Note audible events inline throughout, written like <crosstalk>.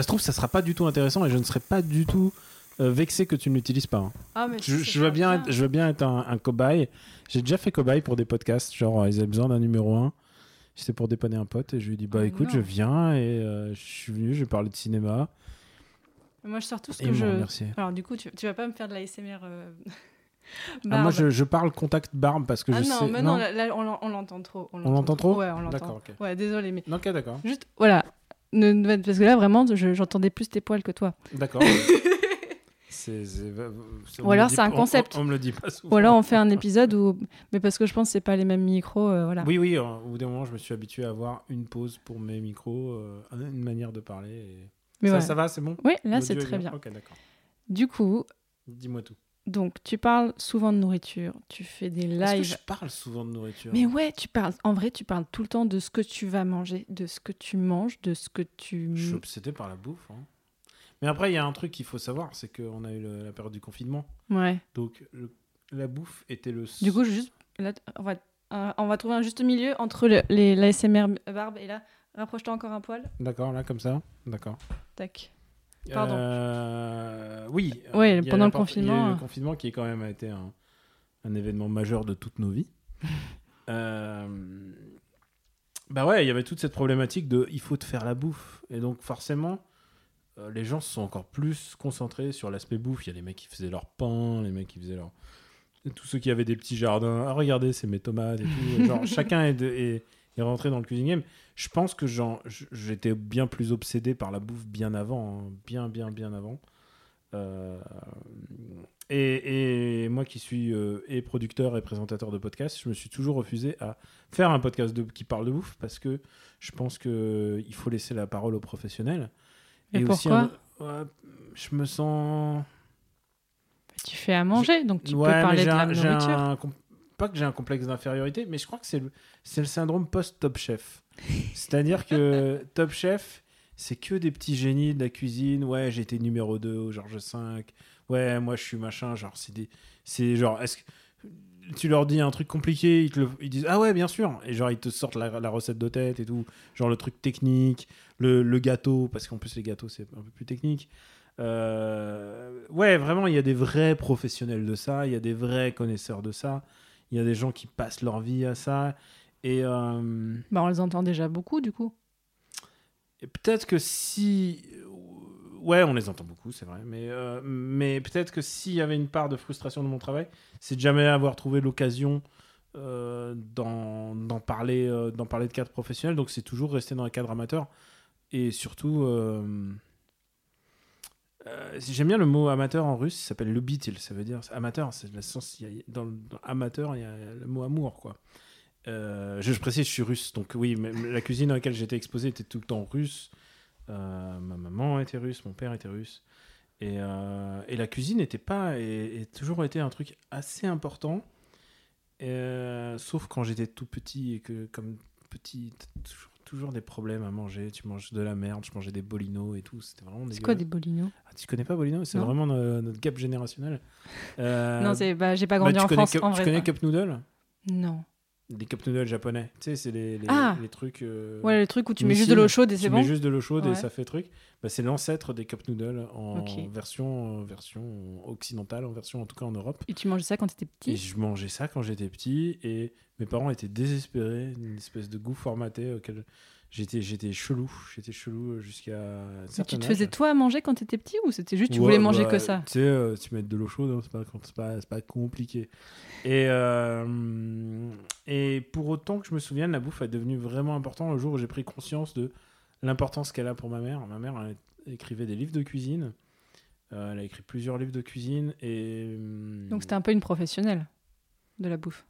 Ça se trouve, ça sera pas du tout intéressant et je ne serai pas du tout euh, vexé que tu ne l'utilises pas. hein. Ah, mais Je, veux bien, être, je veux bien être un, un cobaye. J'ai déjà fait cobaye pour des podcasts, genre euh, ils avaient besoin d'un numéro 1. C'était pour dépanner un pote et je lui ai dit bah Oh écoute, non. je viens et euh, je suis venu, je vais parler de cinéma. Moi, je sors tout ce Et que je. m'a remercié. Alors, du coup, tu, tu vas pas me faire de la SMR. Ah, moi je, je parle contact barbe parce que Ah je non, sais. mais non, là, là, on l'en- on l'entend trop. On l'entend trop Ouais, on D'accord, l'entend. ok. Ouais, désolé, mais Ok, d'accord. juste, voilà. Ne- parce que là, vraiment, je- j'entendais plus tes poils que toi. D'accord. <laughs> Ou alors, c'est un on- concept. On, me le dit pas souvent. Ou alors, on fait un épisode où. Mais parce que je pense que c'est pas les mêmes micros, euh, voilà. Oui, oui, euh, au bout d'un moment, je me suis habitué à avoir une pause pour mes micros, euh, une manière de parler. et- Mais ça, ça va, c'est bon? Oui, là, c'est est très bien. Ok, d'accord. Du coup, Dis-moi tout. Donc, tu parles souvent de nourriture, tu fais des Est-ce que lives. je parle souvent de nourriture? Mais ouais, tu parles. En vrai, tu parles tout le temps de ce que tu vas manger, de ce que tu manges, de ce que tu. Je suis obsédé par la bouffe. hein. Mais après, il y a un truc qu'il faut savoir, c'est qu'on a eu le- la période du confinement. Ouais. Donc, le- la bouffe était le... Du coup, je juste, là, on, va, euh, on va trouver un juste milieu entre le, les, la SMR barbe et là, rapproche-toi encore un poil. D'accord, là, comme ça D'accord. Tac. Pardon. Euh, oui. euh, Ouais, pendant le part- Il y a eu confinement, le euh. confinement qui, quand même, a été un, un événement majeur de toutes nos vies. <laughs> Euh, Bah ouais, il y avait toute cette problématique de il faut te faire la bouffe. Et donc, forcément, euh, les gens se sont encore plus concentrés sur l'aspect bouffe. Il y a les mecs qui faisaient leur pain, les mecs qui faisaient leur. Tous ceux qui avaient des petits jardins. Ah, regardez, c'est mes tomates et tout. Genre, <laughs> chacun est, de- est, est rentré dans le cuisine game. Je pense que j'étais bien plus obsédé par la bouffe bien avant. hein. Bien, bien, bien avant. Euh, et, et moi qui suis euh, et producteur et présentateur de podcast, je me suis toujours refusé à faire un podcast de- qui parle de bouffe parce que je pense que il faut laisser la parole aux professionnels. Et aussi, pourquoi ouais, je me sens. Tu fais à manger, donc tu Ouais, peux parler de la nourriture. un Pas que j'ai un complexe d'infériorité, mais je crois que c'est le, le syndrome post-Top Chef. C'est-à-dire que <laughs> Top Chef, c'est que des petits génies de la cuisine. Ouais, été numéro 2 au Georges V. Ouais, moi je suis machin. Genre, c'est des. C'est genre. Est-ce que. Tu leur dis un truc compliqué, ils, te le- ils disent Ah ouais, bien sûr. Et genre, ils te sortent la, la recette de tête et tout. Genre, le truc technique, le, le gâteau, parce qu'en plus, les gâteaux, c'est un peu plus technique. Euh, ouais, vraiment, il y a des vrais professionnels de ça, il y a des vrais connaisseurs de ça, il y a des gens qui passent leur vie à ça. Et, euh, Bah, on les entend déjà beaucoup, du coup. et peut-être que si. Ouais, on les entend beaucoup, c'est vrai. Mais, euh, mais peut-être que s'il y avait une part de frustration de mon travail, c'est de jamais avoir trouvé l'occasion euh, d'en d'en parler, d'en parler de cadre professionnel. Donc c'est toujours rester dans un cadre amateur. Et surtout. Euh, J'aime bien le mot amateur en russe, ça s'appelle lubitil, ça veut dire amateur, c'est le sens, il dans, amateur, il y a le mot amour. Euh, je, précise, je suis russe, donc oui, mais la cuisine dans laquelle j'étais exposé était tout le temps russe. Euh, ma maman était russe, mon père était russe. Et, la cuisine n'était pas, et, et toujours été un truc assez important. Sauf quand j'étais tout petit et que, comme petit, toujours, des problèmes à manger. Tu manges de la merde, je mangeais des bolinos et tout. C'était vraiment C'est quoi des bolinos Ah, tu connais pas Bolino C'est vraiment no- notre gap générationnel. Euh, Non, c'est bah, j'ai pas bah, grandi en France. En tu vrai, connais. Cup Noodle? Non. Des Cup Noodles japonais. Tu sais, c'est les, les, Ah. les trucs. euh, Ouais, le truc où tu mets juste de l'eau chaude et tu c'est mets bon. juste de l'eau chaude Ouais. et ça fait truc. Bah, c'est l'ancêtre des cup noodles en version, version occidentale, en version en tout cas en Europe. Et tu mangeais ça quand t'étais Et petit je mangeais ça quand j'étais petit et mes parents étaient désespérés, une espèce de goût formaté auquel j'étais j'étais chelou, j'étais chelou jusqu'à un Mais Tu te âge. faisais toi à manger quand t'étais petit ou c'était juste tu Ouais, voulais manger bah, que ça Tu sais, euh, tu mets de l'eau chaude, hein, c'est pas, c'est pas, c'est pas compliqué. Et, euh, et pour autant que je me souvienne, la bouffe est devenue vraiment importante le jour où j'ai pris conscience de l'importance qu'elle a pour ma mère. Ma mère elle écrivait des livres de cuisine. Euh, elle a écrit plusieurs livres de cuisine et hum, Donc c'était un peu une professionnelle de la bouffe.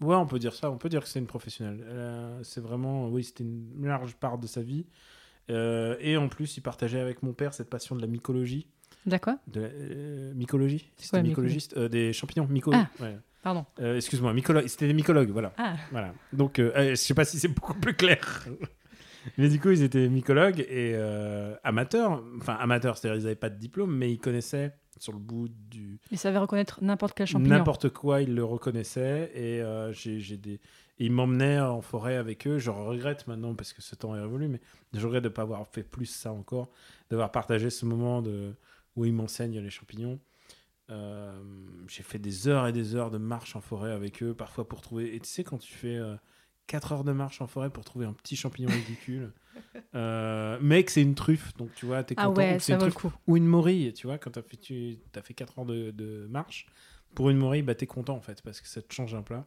Ouais, on peut dire ça. On peut dire que c'est une professionnelle. Euh, c'est vraiment, oui, c'était une large part de sa vie. Euh, et en plus, il partageait avec mon père cette passion de la mycologie. D'accord. De la, euh, mycologie C'est quoi, la mycologiste euh, Des champignons. Myco... Ah. ouais. Pardon. Euh, Excuse-moi, mycologue. C'était des mycologues, voilà. Ah, voilà. Donc, je sais pas si c'est beaucoup plus clair. <laughs> Mais du coup, ils étaient mycologues et amateurs. Enfin, amateurs, c'est-à-dire ils n'avaient pas de diplôme, mais ils connaissaient sur le bout du, il savait reconnaître n'importe quel champignon. N'importe quoi, ils le reconnaissaient et euh, j'ai j'ai des et ils m'emmenaient en forêt avec eux. Je regrette maintenant parce que ce temps est révolu, mais je regrette de ne pas avoir fait plus ça encore, d'avoir partagé ce moment de où ils m'enseignent les champignons. Euh, j'ai fait des heures et des heures de marche en forêt avec eux, parfois pour trouver. Et tu sais, quand tu fais 4 heures de marche en forêt pour trouver un petit champignon ridicule, euh, que c'est une truffe, donc tu vois, t'es Ah content. ouais, c'est une truffe coup. ou une morille, tu vois, quand t'as fait, tu as fait 4 heures de, de marche, pour une morille, bah t'es content en fait, parce que ça te change un plat.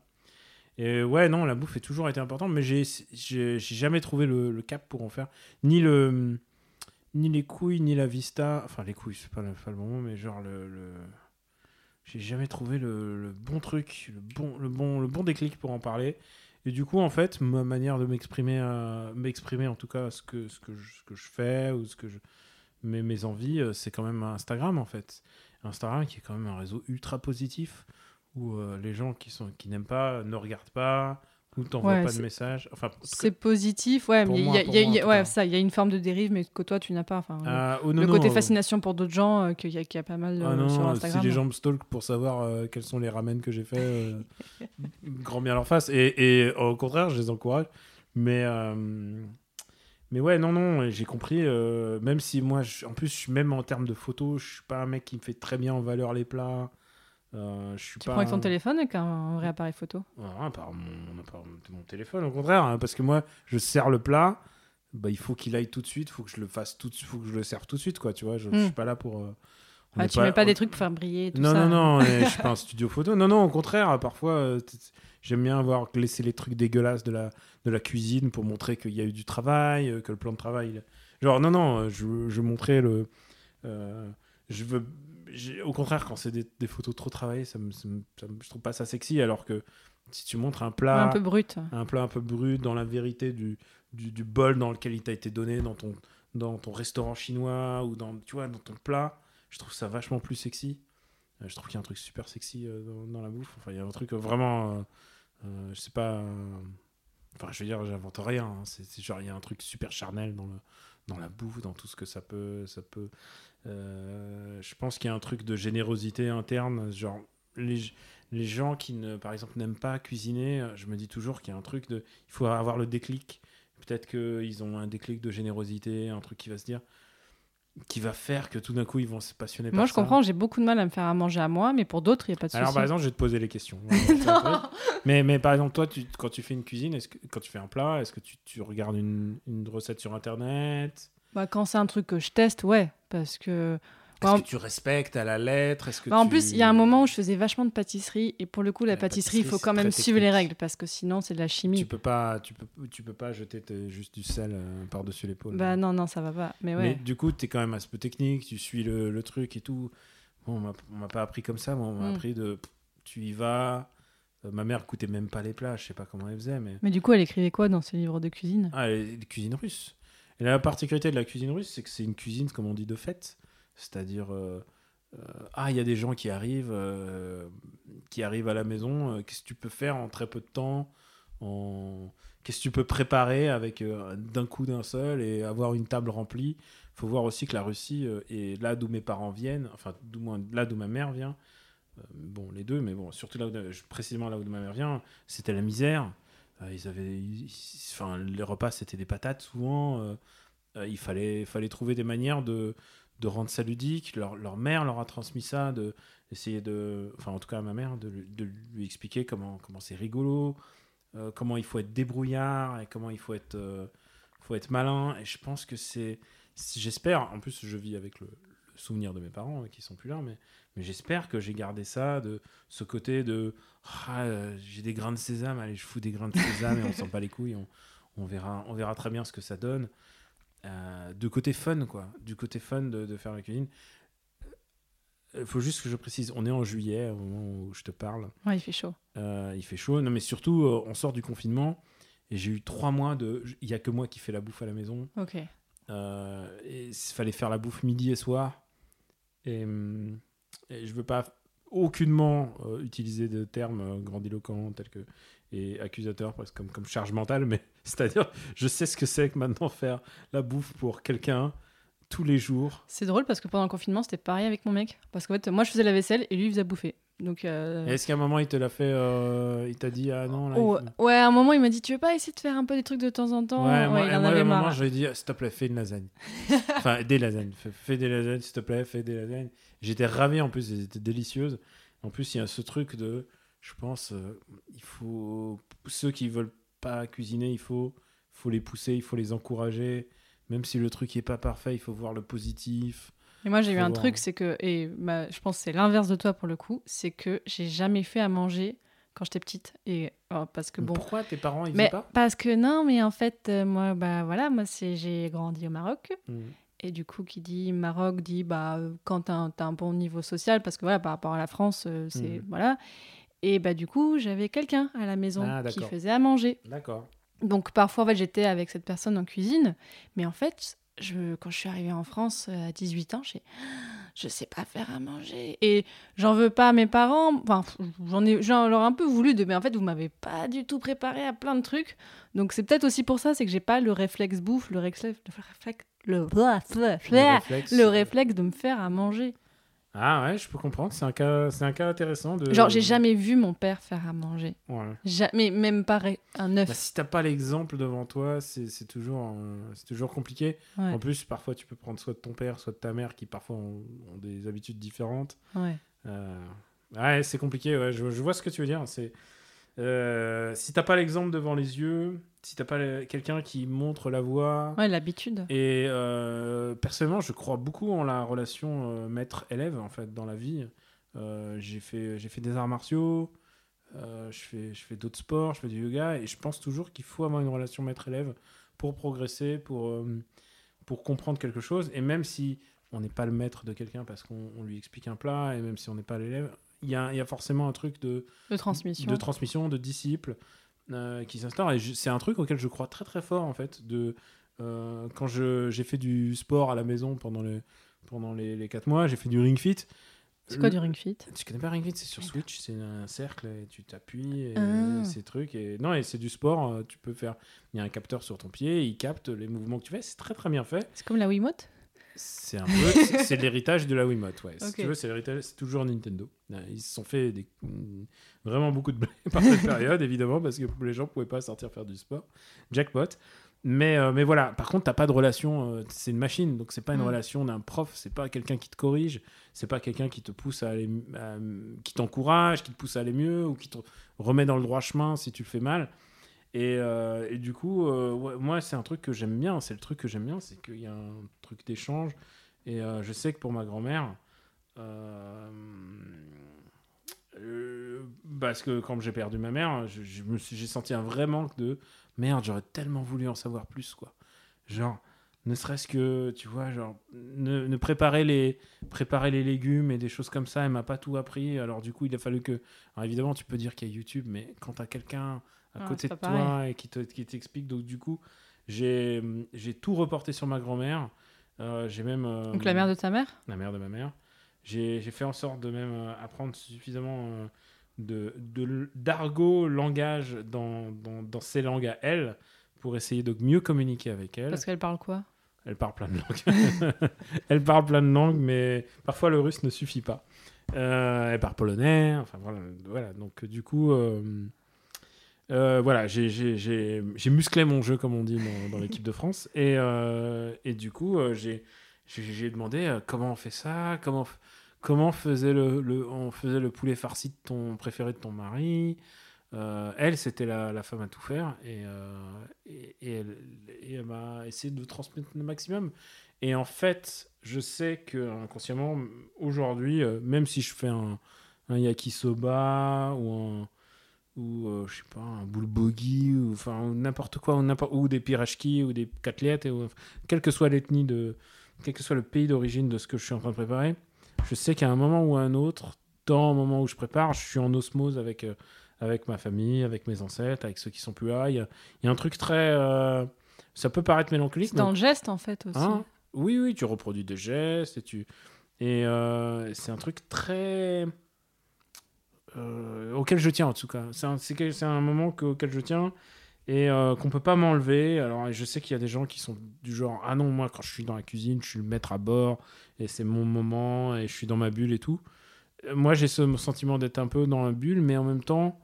Et ouais, non, la bouffe a toujours été importante, mais j'ai jamais trouvé le, le cap pour en faire. Ni le ni les couilles, ni la vista. Enfin, les couilles, c'est pas le, pas le moment, mais genre le. le- J'ai jamais trouvé le, le bon truc, le bon, le, bon, le bon déclic pour en parler. Et du coup, en fait, ma manière de m'exprimer, euh, m'exprimer en tout cas ce que, ce, que je, ce que je fais ou ce que je, mes, mes envies, euh, c'est quand même Instagram en fait. Instagram qui est quand même un réseau ultra positif où euh, les gens qui, sont, qui n'aiment pas ne regardent pas ou t'envoient Ouais, pas de. Enfin, cas, C'est positif, ouais, mais il y a, pour il y a- moi, en il y a- tout ouais, cas. ça, il y a une forme de dérive, mais que toi tu n'as pas. Enfin, ah, oh non, le non, côté euh, fascination pour d'autres gens, euh, qu'il y, a- qu'il y a pas mal Ah euh, non, sur si Instagram. les gens me stalkent pour savoir euh, quels sont les ramen que j'ai fait, euh, <laughs> grand bien leur face. Et, et au contraire, je les encourage. Mais, mais ouais, non, non, j'ai compris. même si moi, je- en plus, même en termes de photos, je suis pas un mec qui me fait très bien en valeur les plats. Euh, je suis Tu pas prends avec ton un- téléphone avec un vrai appareil photo? Ah, par mon, par mon téléphone, au contraire, hein, parce que moi, je sers le plat, bah, il faut qu'il aille tout de suite, il faut que je le fasse tout de suite, faut que je le serve tout de suite, quoi, tu vois. Je, je Hmm. suis pas là pour. euh, Ah, Tu mets pas on- des trucs pour faire briller tout non, ça. non, non, <laughs> je suis pas un studio photo. Non, non, au contraire, parfois, euh, j'aime bien avoir laissé les trucs dégueulasses de la, de la cuisine pour montrer qu'il y a eu du travail, que le plan de travail. il- Genre, non, non, je, je montrais le. je veux. Au contraire, quand c'est des, des photos trop travaillées, ça me, ça me- ça me- je trouve pas ça sexy, alors que si tu montres un plat Un peu brut. un plat un peu brut dans la vérité du, du, du bol dans lequel il t'a été donné dans ton, dans ton restaurant chinois ou dans, tu vois, dans ton plat. Je trouve ça vachement plus sexy. Euh, je trouve qu'il y a un truc super sexy euh, dans, dans la bouffe. Enfin, il y a un truc euh, vraiment. euh, je sais pas. Enfin, je veux dire, j'invente rien. hein. C'est genre, il y a un truc super charnel dans, le, dans la bouffe, dans tout ce que ça peut. Ça peut je pense qu'il y a un truc de générosité interne. Genre, les, les gens qui, ne, par exemple, n'aiment pas cuisiner, euh, je me dis toujours qu'il y a un truc de. Il faut avoir le déclic. Peut-être qu'ils ont un déclic de générosité, un truc qui va se dire. qui va faire que tout d'un coup, ils vont se passionner Moi, par je comprends, j'ai beaucoup de mal à me faire à manger à moi, mais pour d'autres, il n'y a pas de souci. Alors, par exemple, je vais te poser les questions. <laughs> mais, mais par exemple, toi, tu, quand tu fais une cuisine, est-ce que, quand tu fais un plat, est-ce que tu, tu regardes une, une recette sur Internet? Bah, quand c'est un truc que je teste, ouais, parce que. Est-ce Ouais, que tu respectes à la lettre? Que Bah, en tu- plus, il y a un moment où je faisais vachement de pâtisserie, et pour le coup, la, La pâtisserie, il faut quand même suivre les règles, parce que sinon, c'est de la chimie. tu peux pas, tu peux, tu peux pas jeter juste du sel euh, par-dessus l'épaule. Bah non, non, ça va pas. Mais Mais ouais. du coup, tu es quand même un peu technique, tu suis le, le truc et tout. Bon, on m'a- pas appris comme ça, moi, on m'a Mm. appris de tu y vas. Euh, ma mère coûtait même pas les plats, je sais pas comment elle faisait, mais. Mais du coup, elle écrivait quoi dans ses livres de cuisine? Ah, les cuisines russes. Et la particularité de la cuisine russe, c'est que c'est une cuisine, comme on dit, de fête. C'est-à-dire, euh, euh, ah, il y a des gens qui arrivent, euh, qui arrivent à la maison. Qu'est-ce que tu peux faire en très peu de temps. Qu'est-ce que tu peux préparer avec d'un coup d'un seul et avoir une table remplie Il faut voir aussi que la Russie est là d'où mes parents viennent, enfin, d'où là d'où ma mère vient. Bon, les deux, mais bon, surtout là précisément là où ma mère vient, c'était la misère. Euh, ils avaient, enfin, les repas c'était des patates souvent. euh, euh, il fallait, fallait trouver des manières de, de rendre ça ludique. Leur, leur mère leur a transmis ça, de essayer de, enfin en tout cas ma mère, de, de lui expliquer comment comment c'est rigolo, comment il faut être débrouillard et comment il faut être, faut être malin. Et je pense que c'est, j'espère. En plus, je vis avec le, le souvenir de mes parents euh, qui sont plus là, mais mais j'espère que j'ai gardé ça de ce côté de ah, euh, j'ai des grains de sésame, allez, je fous des grains de sésame et on s'en pas les couilles, on, on verra, on verra très bien ce que ça donne. Euh, de côté fun, quoi, du côté fun de, de faire la cuisine. il faut juste que je précise, on est en juillet au moment où je te parle. Ouais, il fait chaud. Euh, il fait chaud. Non, mais surtout, euh, on sort du confinement et j'ai eu trois mois de. Il y a que moi qui fais la bouffe à la maison. Ok. Euh, il fallait faire la bouffe midi et soir. Et, hum, et je veux pas aucunement euh, utiliser de termes euh, grandiloquents tels que et accusateurs presque comme comme charge mentale, mais <laughs> c'est-à-dire je sais ce que c'est que maintenant faire la bouffe pour quelqu'un tous les jours. C'est drôle parce que pendant le confinement, c'était pareil avec mon mec. Parce qu'en fait, moi, je faisais la vaisselle et lui, il faisait bouffer. Donc. euh, Est-ce qu'à un moment il te l'a fait euh, Il t'a dit ah non là. oh, faut- ouais, à un moment, il m'a dit Tu veux pas essayer de faire un peu des trucs de temps en temps Ouais, moi, il en moi, avait à un moment, je lui ai dit, s'il te plaît, fais une lasagne. <laughs> enfin, des lasagnes. Fais, fais des lasagnes, s'il te plaît, fais des lasagnes. J'étais ravi, en plus, elles étaient délicieuses. En plus, il y a ce truc de, je pense, euh, il faut, ceux qui veulent pas cuisiner, il faut, faut les pousser, il faut les encourager. Même si le truc n'est pas parfait, il faut voir le positif. Et moi, j'ai eu un voir. truc, c'est que, et bah, je pense que c'est l'inverse de toi pour le coup, c'est que j'ai jamais fait à manger quand j'étais petite. Et oh, parce que bon. Pourquoi tes parents, ils Mais pas? parce que non, mais en fait, euh, moi, bah voilà, moi, c'est j'ai grandi au Maroc. Hmm. Et du coup, qui dit Maroc dit bah euh, quand t'as un, un bon niveau social, parce que voilà, par rapport à la France, euh, c'est Mhm. voilà. Et bah du coup, j'avais quelqu'un à la maison Ah, qui faisait à manger. D'accord. Donc parfois, en fait, j'étais avec cette personne en cuisine, mais en fait, je, quand je suis arrivée en France euh, à 18 ans, j'ai <gasps> je sais pas faire à manger et j'en veux pas à mes parents. Enfin, j'en ai, j'en leur ai un peu voulu de, mais en fait, vous m'avez pas du tout préparé à plein de trucs. Donc c'est peut-être aussi pour ça, c'est que j'ai pas le réflexe bouffe, le réflexe, le réflexe, le, <laughs> Le réflexe. le réflexe de me faire à manger. Ah ouais, je peux comprendre. C'est un cas, c'est un cas intéressant de. Genre, j'ai jamais vu mon père faire à manger. Ouais. Jamais, même pas un œuf. Bah, si t'as pas l'exemple devant toi, c'est c'est toujours, euh, c'est toujours compliqué. Ouais, En plus, parfois, tu peux prendre soit de ton père, soit de ta mère, qui parfois ont, ont des habitudes différentes. ouais. Euh, ouais, c'est compliqué. Ouais, je, je vois ce que tu veux dire. C'est euh, si t'as pas l'exemple devant les yeux, si t'as pas quelqu'un qui montre la voie. Ouais, l'habitude. Et euh, personnellement, je crois beaucoup en la relation euh, maître-élève en fait dans la vie. Euh, j'ai fait, j'ai fait des arts martiaux, je fais, je fais d'autres sports, je fais du yoga, et je pense toujours qu'il faut avoir une relation maître-élève pour progresser, pour, pour comprendre quelque chose. Et même si on n'est pas le maître de quelqu'un parce qu'on on lui explique un plat, et même si on n'est pas l'élève, il y a, y a forcément un truc de, De transmission. de transmission, de disciples euh, qui s'instaure. Et c'est un truc auquel je crois très très fort en fait. De, euh, quand j'ai fait du sport à la maison pendant, le, pendant les, les 4 mois, j'ai fait du ring fit. C'est quoi du ring fit? Tu connais pas ring fit? C'est sur Switch, c'est un cercle et tu t'appuies et Ah. ces trucs. Et... Non, et c'est du sport. euh, Tu peux faire. Il y a un capteur sur ton pied, il capte les mouvements que tu fais. C'est très très bien fait. C'est comme la Wiimote? C'est un peu, c'est- l'héritage de la Wiimote, ouais. Si tu veux, c'est l'héritage, c'est toujours Nintendo. Ils se sont fait des, vraiment beaucoup de blé <laughs> par cette période, évidemment, parce que les gens pouvaient pas sortir faire du sport. Jackpot. Mais, euh, mais voilà, par contre, t'as pas de relation, euh, c'est une machine, donc c'est pas une Mm. relation d'un prof, c'est pas quelqu'un qui te corrige, c'est pas quelqu'un qui te pousse à aller, à- qui t'encourage, qui te pousse à aller mieux, ou qui te remet dans le droit chemin si tu le fais mal. Et, euh, et du coup, euh, moi, c'est un truc que j'aime bien. C'est le truc que j'aime bien, c'est qu'il y a un truc d'échange. Et euh, je sais que pour ma grand-mère, parce que quand j'ai perdu ma mère, je, j'ai senti un vrai manque de merde. J'aurais tellement voulu en savoir plus, quoi. Genre, ne serait-ce que, tu vois, genre, ne, ne préparer les préparer les légumes et des choses comme ça. Elle m'a pas tout appris. Alors du coup, il a fallu que. Alors évidemment, tu peux dire qu'il y a YouTube, mais quand t'as quelqu'un à Ah, côté de toi et qui te- qui t'explique, donc du coup, j'ai j'ai tout reporté sur ma grand-mère. Euh, j'ai même. euh, Donc la mère de ta mère? La mère de ma mère. J'ai j'ai fait en sorte de même euh, apprendre suffisamment de de- d'argot langage dans, dans, dans ses langues à elle pour essayer de mieux communiquer avec elle. Parce qu'elle parle quoi? Elle parle plein de langues. <laughs> elle parle plein de langues, mais parfois le russe ne suffit pas. Elle parle polonais, enfin voilà. voilà. Donc du coup, euh, voilà, j'ai- musclé mon jeu, comme on dit dans, l'équipe de France. Et, euh, et du coup, euh, j'ai demandé comment on fait ça, comment, comment faisait le, le- on faisait le poulet farci de ton préféré de ton mari? Elle, c'était la, la femme à tout faire et, et, elle, elle m'a essayé de transmettre le maximum. Et en fait, je sais que inconsciemment, aujourd'hui, même si je fais un, un yakisoba ou un ou euh, je sais pas un bulgogi ou enfin n'importe quoi ou, n'importe- ou des pirachki ou des côtelettes et, ou- quelle que soit l'ethnie de quel que soit le pays d'origine de ce que je suis en train de préparer je sais qu'à un moment ou à un autre, dans le moment où je prépare, je suis en osmose avec, euh, avec ma famille, avec mes ancêtres, avec ceux qui sont plus là. Il y a, il y a un truc très. euh, ça peut paraître mélancolique. Dans le geste, en fait, aussi. Hein? Oui, oui, tu reproduis des gestes et tu. Et euh, c'est un truc très. Euh, auquel je tiens en tout cas. C'est un, c'est un moment que- auquel je tiens et euh, qu'on peut pas m'enlever. Alors je sais qu'il y a des gens qui sont du genre ah non moi quand je suis dans la cuisine je suis le maître à bord et c'est mon moment et je suis dans ma bulle et tout. Euh, Moi j'ai ce sentiment d'être un peu dans la bulle mais en même temps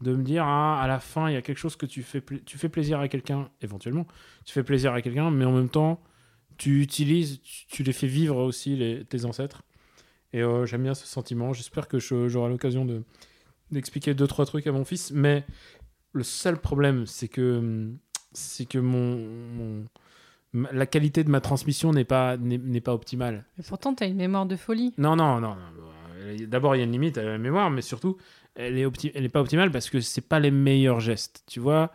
de me dire ah à la fin il y a quelque chose que tu fais tu fais plaisir à quelqu'un éventuellement tu fais plaisir à quelqu'un mais en même temps tu utilises tu, tu les fais vivre aussi les, tes ancêtres et euh, j'aime bien ce sentiment j'espère que je- j'aurai l'occasion de d'expliquer deux trois trucs à mon fils mais le seul problème c'est que hum, c'est que mon, la qualité de ma transmission n'est pas n'est pas optimale Et pourtant, tu as une mémoire de folie. non, non, non. non. D'abord, il y a une limite à la mémoire, mais surtout, elle est, opti- elle est pas optimale parce que c'est pas les meilleurs gestes. Tu vois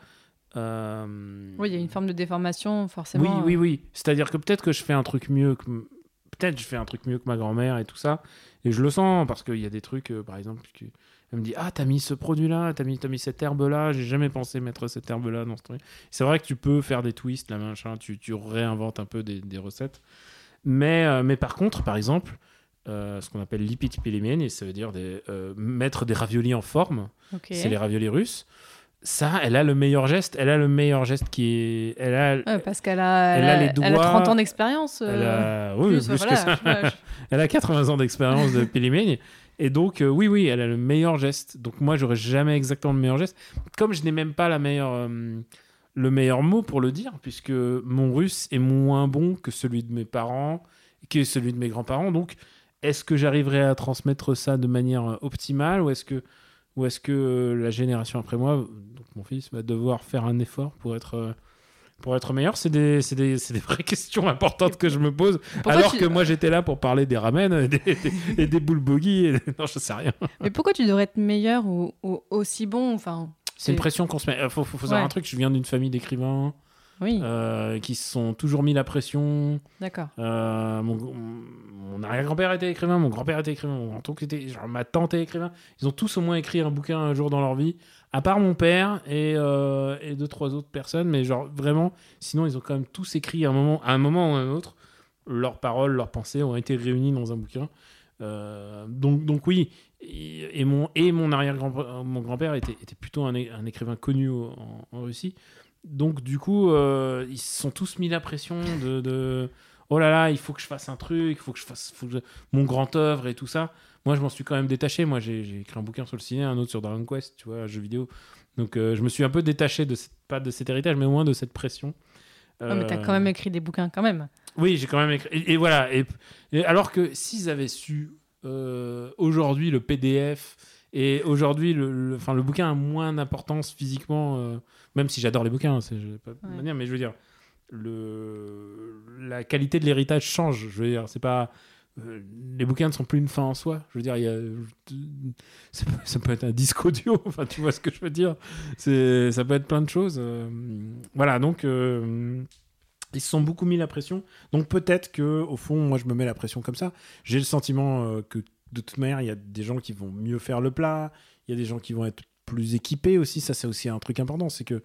Euh, Oui, il y a une forme de déformation, Oui, forcément. oui, oui. C'est-à-dire que peut-être que je fais un truc mieux que. Peut-être je fais un truc mieux que ma grand-mère et tout ça. Et je le sens parce qu'il y a des trucs, euh, par exemple, elle me dit Ah, t'as mis ce produit-là, t'as mis, mis cette herbe-là, j'ai jamais pensé mettre cette herbe-là dans ce truc. C'est vrai que tu peux faire des twists, la machin, tu, tu réinventes un peu des, des recettes. Mais, euh, mais par contre, par exemple, euh, ce qu'on appelle l'ipitpilimeni, ça veut dire des, mettre des raviolis en forme, c'est les raviolis russes. Ça, elle a le meilleur geste. Elle a le meilleur geste qui est. Elle a, Ouais, parce qu'elle a, Elle elle a les elle a doigts, 30 ans d'expérience. elle euh, a, oui, plus, plus voilà, que ça. je- ouais, je- <laughs> Elle a 80 ans d'expérience de Pélimègne. Et donc, euh, oui, oui, elle a le meilleur geste. Donc, moi, j'aurais jamais exactement le meilleur geste. Comme je n'ai même pas la meilleure, euh, le meilleur mot pour le dire, puisque mon russe est moins bon que celui de mes parents, que celui de mes grands-parents. Donc, est-ce que j'arriverai à transmettre ça de manière euh, optimale ou est-ce que, ou est-ce que la génération après moi, mon fils, va devoir faire un effort pour être. euh, pour être meilleur, c'est des, des, des vraies <laughs> questions importantes que je me pose. Pourquoi Alors tu- que moi j'étais là pour parler des ramen <laughs> et des, des, boules des- <laughs> Non, je sais rien. Mais pourquoi tu devrais être meilleur ou, ou aussi bon enfin, C'est une pression qu'on se met. Il faut, faut, faut savoir un truc. Je viens d'une famille d'écrivains Oui, euh, qui se sont toujours mis la pression. d'accord. Euh, mon mon arrière-grand-père était écrivain, mon grand-père était écrivain, mon grand-oncle était, genre, ma tante est écrivain. Ils ont tous au moins écrit un bouquin un jour dans leur vie, à part mon père et, euh, et deux trois autres personnes, mais genre vraiment, sinon ils ont quand même tous écrit à un moment, à un moment ou à un autre, leurs paroles, leurs pensées ont été réunies dans un bouquin. Euh, donc, donc oui, et, et mon, et mon arrière-grand mon grand-père était, était plutôt un, écrivain connu au- en, en Russie. Donc du coup, euh, ils se sont tous mis la pression de, de oh là là, il faut que je fasse un truc, il faut que je fasse faut que je- mon grand œuvre et tout ça. Moi, je m'en suis quand même détaché. Moi, j'ai écrit un bouquin sur le ciné, un autre sur Dragon Quest, tu vois, un jeu vidéo. Donc, euh, je me suis un peu détaché de cette, pas de cet héritage, mais au moins de cette pression. Ouais, mais t'as Euh, quand même écrit des bouquins quand même. oui, j'ai quand même écrit. Et, et voilà. Et, et alors que s'ils avaient su euh, aujourd'hui le PDF et aujourd'hui le, le, enfin, le bouquin a moins d'importance physiquement, euh, même si j'adore les bouquins, c'est pas Ouais. manière, mais je veux dire, le, la qualité de l'héritage change. Je veux dire, c'est pas. euh, les bouquins ne sont plus une fin en soi. Je veux dire, il y a, ça, peut, ça peut être un disque audio. <laughs> Enfin, tu vois ce que je veux dire. C'est, ça peut être plein de choses. euh, voilà, donc euh, ils se sont beaucoup mis la pression. Donc peut-être que au fond, moi, je me mets la pression comme ça. J'ai le sentiment que de toute manière, il y a des gens qui vont mieux faire le plat. Il y a des gens qui vont être plus équipés aussi. Ça, c'est aussi un truc important, c'est que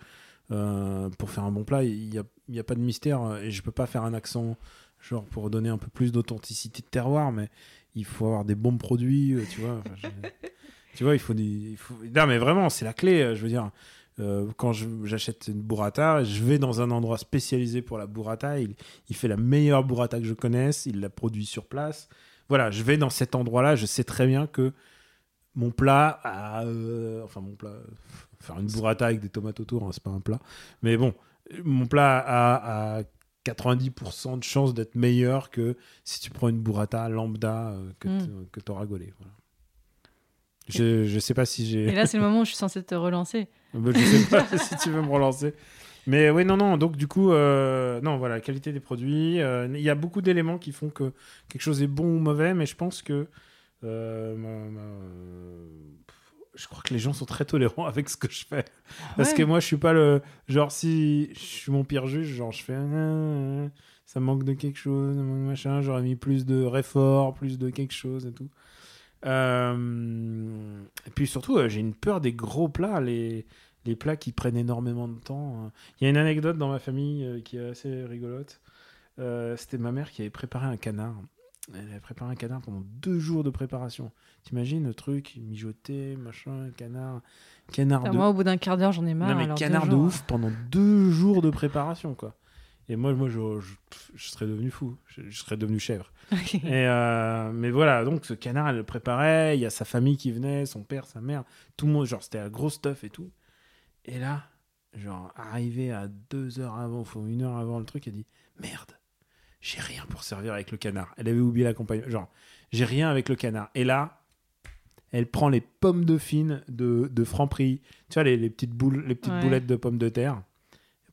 euh, pour faire un bon plat, il n'y a, y a pas de mystère euh, et je peux pas faire un accent genre pour donner un peu plus d'authenticité de terroir, mais il faut avoir des bons produits, euh, tu vois. Enfin, <laughs> tu vois, il faut des, il faut... Non, mais vraiment, c'est la clé. Je veux dire, euh, quand j'achète une burrata, je vais dans un endroit spécialisé pour la burrata. Il, il fait la meilleure burrata que je connaisse. Il la produit sur place. Voilà, je vais dans cet endroit-là. Je sais très bien que mon plat, a, euh, enfin mon plat, faire une burrata avec des tomates autour, hein, c'est pas un plat. Mais bon, mon plat a, a 90% de chances d'être meilleur que si tu prends une burrata lambda euh, que Mm. tu auras gaulé. Voilà. Je, je sais pas si j'ai. Et là, c'est le moment où je suis censée te relancer. <laughs> Bah, je sais pas si tu veux me relancer. Mais oui, non, non. Donc, du coup, euh, non, voilà, qualité des produits. euh, Il y a beaucoup d'éléments qui font que quelque chose est bon ou mauvais, mais je pense que. Euh, je crois que les gens sont très tolérants <laughs> avec ce que je fais. Parce Ouais. que moi, je suis pas le. Genre, si je suis mon pire juge, genre, je fais. ah, Ça manque de quelque chose, machin. J'aurais mis plus de réfort, plus de quelque chose et tout. Euh, Et puis surtout, euh, j'ai une peur des gros plats, les, les plats qui prennent énormément de temps. Il y a une anecdote dans ma famille qui est assez rigolote. Euh, C'était ma mère qui avait préparé un canard. Elle avait préparé un canard pendant deux jours de préparation. T'imagines le truc, mijoté, machin, canard, canard de Moi, au bout d'un quart d'heure, j'en ai marre. non mais alors canard de jours. ouf pendant deux jours de préparation quoi. Et moi, moi je, je, je serais devenu fou, je, je serais devenu chèvre. <laughs> Et euh, mais voilà, donc ce canard, elle le préparait, il y a sa famille qui venait, son père, sa mère, tout le monde, genre c'était un gros stuff et tout. Et là, genre arrivé à deux heures avant, faut une heure avant le truc, elle dit merde, j'ai rien pour servir avec le canard. Elle avait oublié l'accompagnement, genre j'ai rien avec le canard. Et là, elle prend les pommes de fine de, de Franprix, tu vois les, les petites boules, les petites Ouais. boulettes de pommes de terre.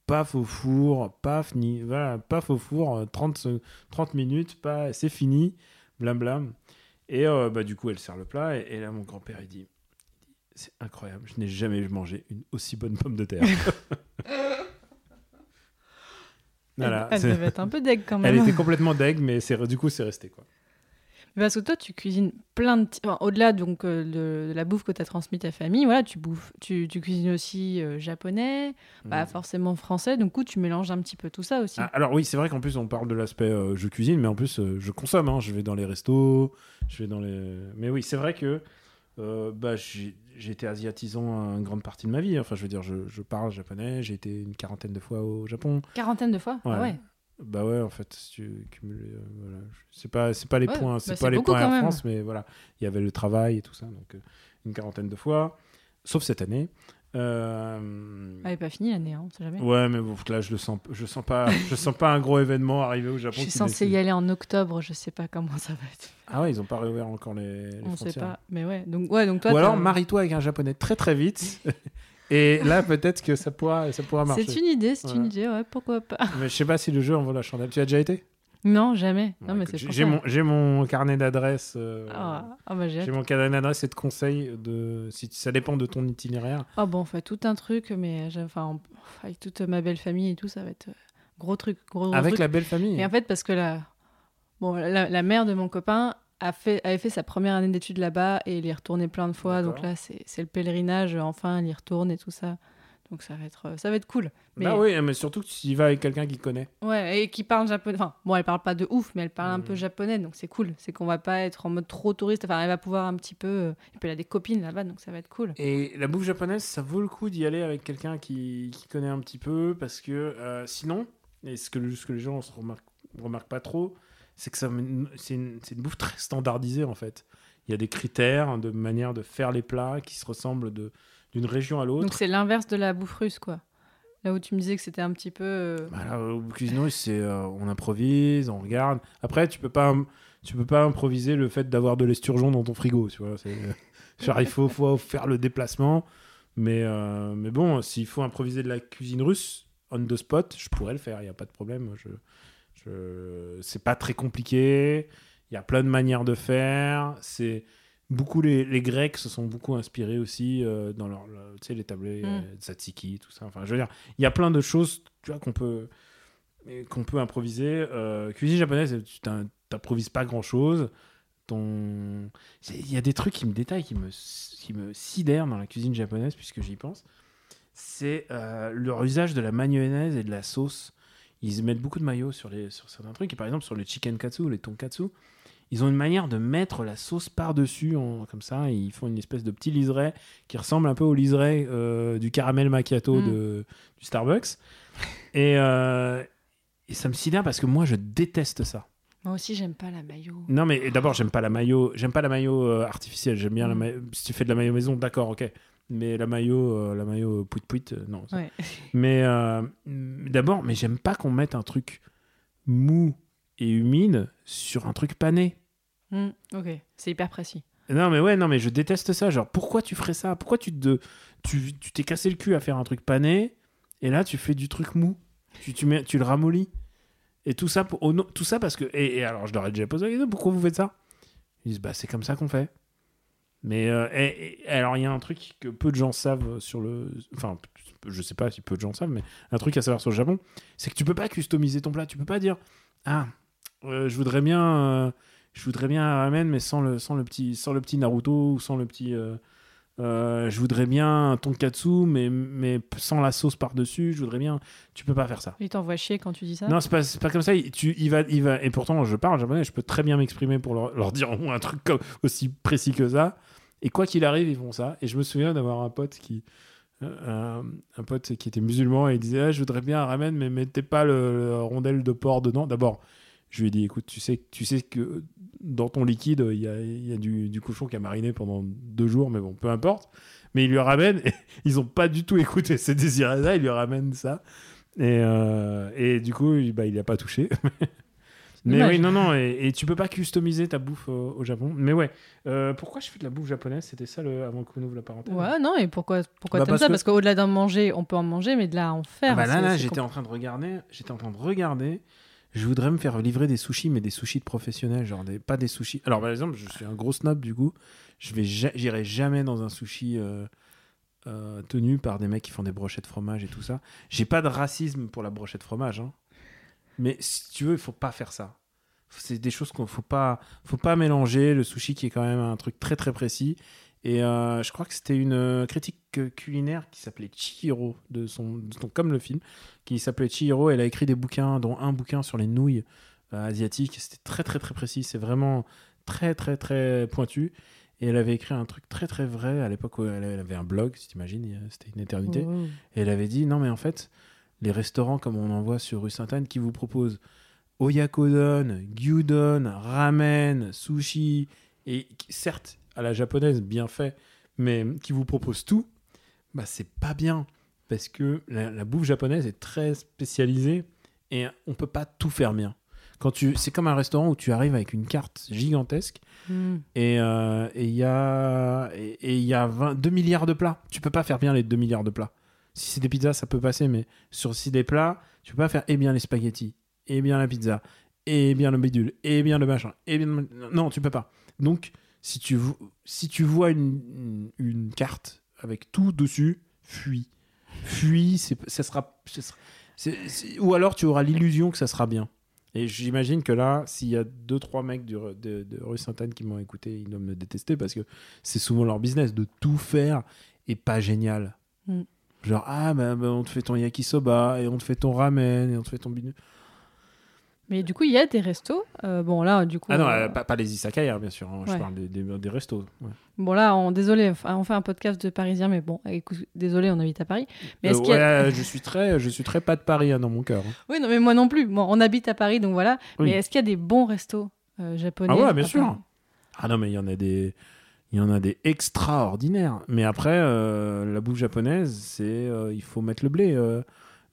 Paf au four, paf, ni, voilà, paf au four, euh, 30, se- 30 minutes, pas, c'est fini, blam blam. Et euh, bah, du coup, elle sert le plat. Et, et là, mon grand-père, il dit, C'est incroyable, je n'ai jamais mangé une aussi bonne pomme de terre. <laughs> voilà. Elle devait être un peu deg quand <laughs> Elle même. était complètement deg, mais c'est, du coup, c'est resté. quoi. Parce que toi, tu cuisines plein de. enfin, Au-delà donc euh, de, la bouffe que tu as transmis ta famille, voilà, tu bouffes, tu, tu cuisines aussi euh, japonais, Mm. forcément français. Donc, coup, tu mélanges un petit peu tout ça aussi. Ah, alors oui, c'est vrai qu'en plus on parle de l'aspect euh, je cuisine, mais en plus je consomme. hein. Je vais dans les restos, je vais dans les. Mais oui, c'est vrai que bah, j'ai j'ai été asiatisant une grande partie de ma vie. Enfin, je veux dire, je, je parle japonais. J'ai été une quarantaine de fois au Japon. Quarantaine de fois? Ouais. Ah ouais. Bah ouais, en fait, si tu cumules, euh, voilà, c'est pas c'est pas les Ouais, points, bah, c'est c'est pas les points même. France, mais voilà, il y avait le travail et tout ça, donc euh, une quarantaine de fois, sauf cette année. Euh, Elle n'est pas finie l'année, hein, on sait jamais. Ouais, mais bon, là, je le sens, je sens pas, je sens pas un gros événement arriver au Japon. Je suis décide. y aller en octobre, je sais pas comment ça va être. Ah ouais, ils ont pas réouvert encore les, les on sait frontières. pas. Mais ouais, donc, ouais, donc toi. Ou alors marie-toi avec un japonais très très vite. <laughs> Et là, peut-être que ça pourra, ça pourra marcher. C'est une idée, c'est Voilà. une idée, ouais, pourquoi pas. Mais je sais pas si le jeu en vaut la chandelle. Tu as déjà été? Non, jamais. Ouais, non, mais c'est j'ai mon, j'ai mon carnet d'adresses. euh, Ah, ah, bah j'ai mon carnet d'adresses et de conseils. De, si ça dépend de ton itinéraire. Ah bon, on fait tout un truc, mais j'ai- enfin, avec toute ma belle famille et tout, ça va être euh, gros truc, gros, gros Avec truc. la belle famille. Et en fait, parce que la, bon, la, la mère de mon copain a fait, avait fait sa première année d'études là-bas et il y est retourné plein de fois. Donc là, c'est c'est le pèlerinage. Enfin, il y retourne et tout ça. Donc ça va être, euh, ça va être cool. Mais, Bah oui, mais surtout que tu y vas avec quelqu'un qui connaît. ouais, et qui parle japonais. Enfin, bon, elle parle pas de ouf, mais elle parle un peu japonais, donc c'est cool. C'est qu'on va pas être en mode trop touriste. Enfin, elle va pouvoir un petit peu. euh, Et puis elle a des copines là-bas, donc ça va être cool. Et la bouffe japonaise, ça vaut le coup d'y aller avec quelqu'un qui, qui connaît un petit peu, parce que euh, sinon, et ce que, ce que les gens se remarquent, remarquent pas trop, c'est que ça c'est une, c'est une bouffe très standardisée en fait. Il y a des critères de manière de faire les plats qui se ressemblent de- d'une région à Donc l'autre. c'est l'inverse de la bouffe russe, quoi. Là où tu me disais que c'était un petit peu. euh, Voilà, au cuisinier, c'est euh, on improvise, on regarde. Après, tu peux pas, tu peux pas improviser le fait d'avoir de l'esturgeon dans ton frigo. Tu vois, genre, il faut, faut faire le déplacement. Mais, euh, mais bon, s'il faut improviser de la cuisine russe on the spot, je pourrais le faire. Il y a pas de problème. Je, je, c'est pas très compliqué. Il y a plein de manières de faire. C'est beaucoup les, les Grecs se sont beaucoup inspirés aussi euh, dans leur, le- tu sais, les tablés Mm. euh, tzatziki, tout ça. Enfin, je veux dire, il y a plein de choses, tu vois, qu'on peut qu'on peut improviser. Euh, cuisine japonaise, tu t'im- t'improvises pas grand chose. Ton... Il y a des trucs qui me détaillent, qui me, qui me sidèrent dans la cuisine japonaise, puisque j'y pense. C'est euh, leur usage de la mayonnaise et de la sauce. Ils mettent beaucoup de mayo sur, les, sur certains trucs. Et par exemple, sur les chicken katsu, les tonkatsu, ils ont une manière de mettre la sauce par-dessus, comme ça. et ils font une espèce de petit liseré qui ressemble un peu au liseré euh, du caramel macchiato Mm. de, du Starbucks. Et, euh, et ça me sidère parce que moi, je déteste ça. Moi aussi, j'aime pas la mayo. Non, mais d'abord, j'aime pas la mayo. J'aime pas la mayo euh, artificielle. J'aime bien la Mm. mayo. Si tu fais de la mayo maison, d'accord, ok. Mais la mayo, euh, la mayo pouit pouit, euh, non. ça- Ouais. <laughs> Mais d'abord, mais j'aime pas qu'on mette un truc mou et humide sur un truc pané. Hmm, ok, c'est hyper précis. Non, mais ouais, non, mais je déteste ça. Genre, pourquoi tu ferais ça? Pourquoi tu te, tu, tu t'es cassé le cul à faire un truc pané et là tu fais du truc mou? Tu, tu, mets, tu le ramollis et tout ça pour, au nom- tout ça parce que et, et alors je leur ai déjà posé la question pourquoi vous faites ça? Ils disent bah c'est comme ça qu'on fait. Mais euh, et- et- alors, il y a un truc que peu de gens savent sur le. Enfin, je sais pas si peu de gens savent, mais un truc à savoir sur le Japon, c'est que tu peux pas customiser ton plat. Tu peux pas dire Ah, euh, je voudrais bien. euh, je voudrais bien un ramen, mais sans le, sans le, petit, sans le petit Naruto ou sans le petit. euh, je voudrais bien un tonkatsu, mais, mais sans la sauce par-dessus. Je voudrais bien. Tu peux pas faire ça. Il t'envoie chier quand tu dis ça? Non, c'est pas, c'est pas comme ça. Il, tu, il va, il va, et pourtant, je parle japonais, je peux très bien m'exprimer pour leur, leur dire un truc comme- aussi précis que ça. Et quoi qu'il arrive, ils font ça. Et je me souviens d'avoir un pote qui. euh, un pote qui était musulman et il disait Ah, Je voudrais bien un ramen, mais mettez pas le, le rondelle de porc dedans. D'abord, je lui ai dit Écoute, tu sais, tu sais que dans ton liquide, il y a, il y a du, du cochon qui a mariné pendant deux jours, mais bon, peu importe. Mais il lui ramène, et <laughs> ils ont pas du tout écouté <laughs> ses désirs là, il lui ramène ça. Et, euh, et du coup, il- bah, il n'y a pas touché. <laughs> Mais dommage. oui, non, non, et, et tu peux pas customiser ta bouffe euh, au Japon. Mais ouais, euh, pourquoi je fais de la bouffe japonaise? C'était ça le, avant qu'on ouvre la parenthèse Ouais, non, et pourquoi, pourquoi Bah, t'aimes ça? que- Parce qu'au-delà d'en manger, on peut en manger, mais de là à en faire. Ah bah là, là, j'étais en train de regarder, j'étais en train de regarder. Je voudrais me faire livrer des sushis, mais des sushis de professionnels, genre des, pas des sushis. Alors par exemple, je suis un gros snob du coup. Je vais, j'irai jamais dans un sushi euh, euh, tenu par des mecs qui font des brochettes de fromage et tout ça. J'ai pas de racisme pour la brochette de fromage, hein. mais si tu veux, il faut pas faire ça. C'est des choses qu'on faut pas, faut pas mélanger. Le sushi qui est quand même un truc très très précis. Et euh, je crois que c'était une euh, critique culinaire qui s'appelait Chihiro, de son, de son- comme le film, qui s'appelait Chihiro. Elle a écrit des bouquins, dont un bouquin sur les nouilles euh, asiatiques. C'était très très très précis. C'est vraiment très très très pointu. Et elle avait écrit un truc très très vrai à l'époque où elle avait un blog, si t'imagines, c'était une éternité. Oh. Et elle avait dit non mais en fait les restaurants comme on en voit sur rue Sainte-Anne qui vous proposent oyakodon, gyudon, ramen, sushi et certes à la japonaise bien fait mais qui vous proposent tout bah c'est pas bien parce que la, la bouffe japonaise est très spécialisée et on peut pas tout faire bien. Quand tu c'est comme un restaurant où tu arrives avec une carte gigantesque Hmm. et euh, et il y a et y a 20 2 milliards de plats. Tu peux pas faire bien les 2 milliards de plats. Si c'est des pizzas, ça peut passer, mais sur si des plats, tu peux pas faire et bien les spaghettis, et bien la pizza, et bien le bidule, et bien le machin, et bien non, tu peux pas. Donc si tu vo- si tu vois une, carte avec tout dessus, fuis, fuis, ça sera, ça sera- ou alors tu auras l'illusion que ça sera bien. Et j'imagine que là, s'il y a deux trois mecs du de, de rue Sainte-Anne qui m'ont écouté, ils doivent me détester parce que c'est souvent leur business de tout faire et pas génial. Mm. Genre ah bah, bah, on te fait ton yakisoba et on te fait ton ramen et on te fait ton binu. Mais du coup, il y a des restos. Euh, bon, là, du coup. Ah non, euh, euh, pas, pas les izakaya bien sûr. hein, Je Ouais. parle des, des, des restos. ouais. Bon, là, on, désolé, on fait un podcast de Parisien, mais bon, écoute, désolé, on habite à Paris. Mais est-ce Euh, qu'il y a- ouais, <laughs> je suis très, je suis très pas de Paris hein, dans mon cœur. hein. Oui, non, mais moi non plus. Bon, on habite à Paris, donc voilà. Oui. Mais est-ce qu'il y a des bons restos japonais Ah ouais, bien sûr. Ah non, mais il y en a des, il y en a des extraordinaires. Mais après, la bouffe japonaise, c'est, il faut mettre le blé.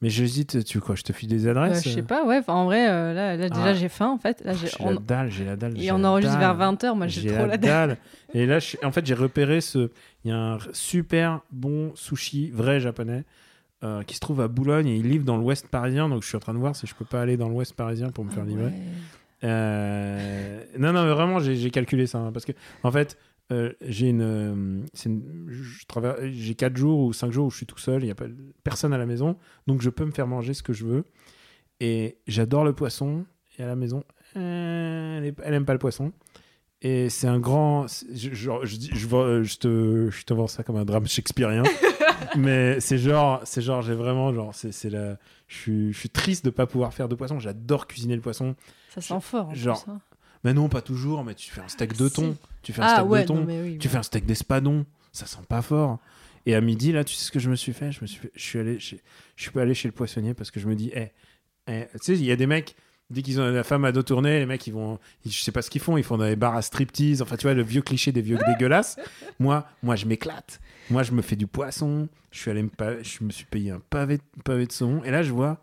Euh. Mais j'hésite. Tu quoi Je te file des Euh, adresses Je sais pas, ouais. En vrai, euh, là, là, déjà, Ah. j'ai faim, en fait. Là, Ah, j'ai- on- la dalle, j'ai la dalle. Et on enregistre vers dalle. 20h. Moi, j'ai trop la dalle. dalle. Et là, je- en fait, j'ai repéré ce. Il y a un super bon sushi vrai japonais euh, qui se trouve à Boulogne et il livre dans l'Ouest parisien. Donc, je suis en train de voir si je peux pas aller dans l'Ouest parisien pour me faire Ah livrer. ouais. Euh, Non, non, mais vraiment, j'ai j'ai calculé ça. hein, parce que, en fait, euh, j'ai une, euh, une- je travaille- j'ai 4 jours ou 5 jours où je suis tout seul, il n'y a pas personne à la maison, donc je peux me faire manger ce que je veux. Et j'adore le poisson, et à la maison, elle, est- elle aime pas le poisson. Et c'est un grand. Je, je, je, vois- je te, je te vends ça comme un drame shakespearien. <laughs> mais c'est genre, c'est genre, j'ai vraiment, genre, c'est c'est la. Je suis, je suis triste de pas pouvoir faire de poisson. J'adore cuisiner le poisson. Ça sent fort. en genre, plus, hein. Mais non, pas toujours, mais tu fais un steak de thon. Tu fais un Ah steak ouais, de thon. non, mais oui. Tu ouais. fais un steak d'espadon. Ça sent pas fort. Et à midi, là, tu sais ce que je me suis fait? Je me suis fait- je suis allé chez, je suis pas allé chez le poissonnier parce que je me dis, eh, eh, tu sais, il y a des mecs, dès qu'ils ont la femme à dos tourné, les mecs, ils vont, ils- je sais pas ce qu'ils font, ils font des bars à striptease. Enfin, tu vois, le vieux cliché des vieux <laughs> dégueulasses. Moi, moi, je m'éclate. Moi, je me fais du poisson. Je suis allé me, je me suis payé un pavé, pavé de saumon. Et là, je vois,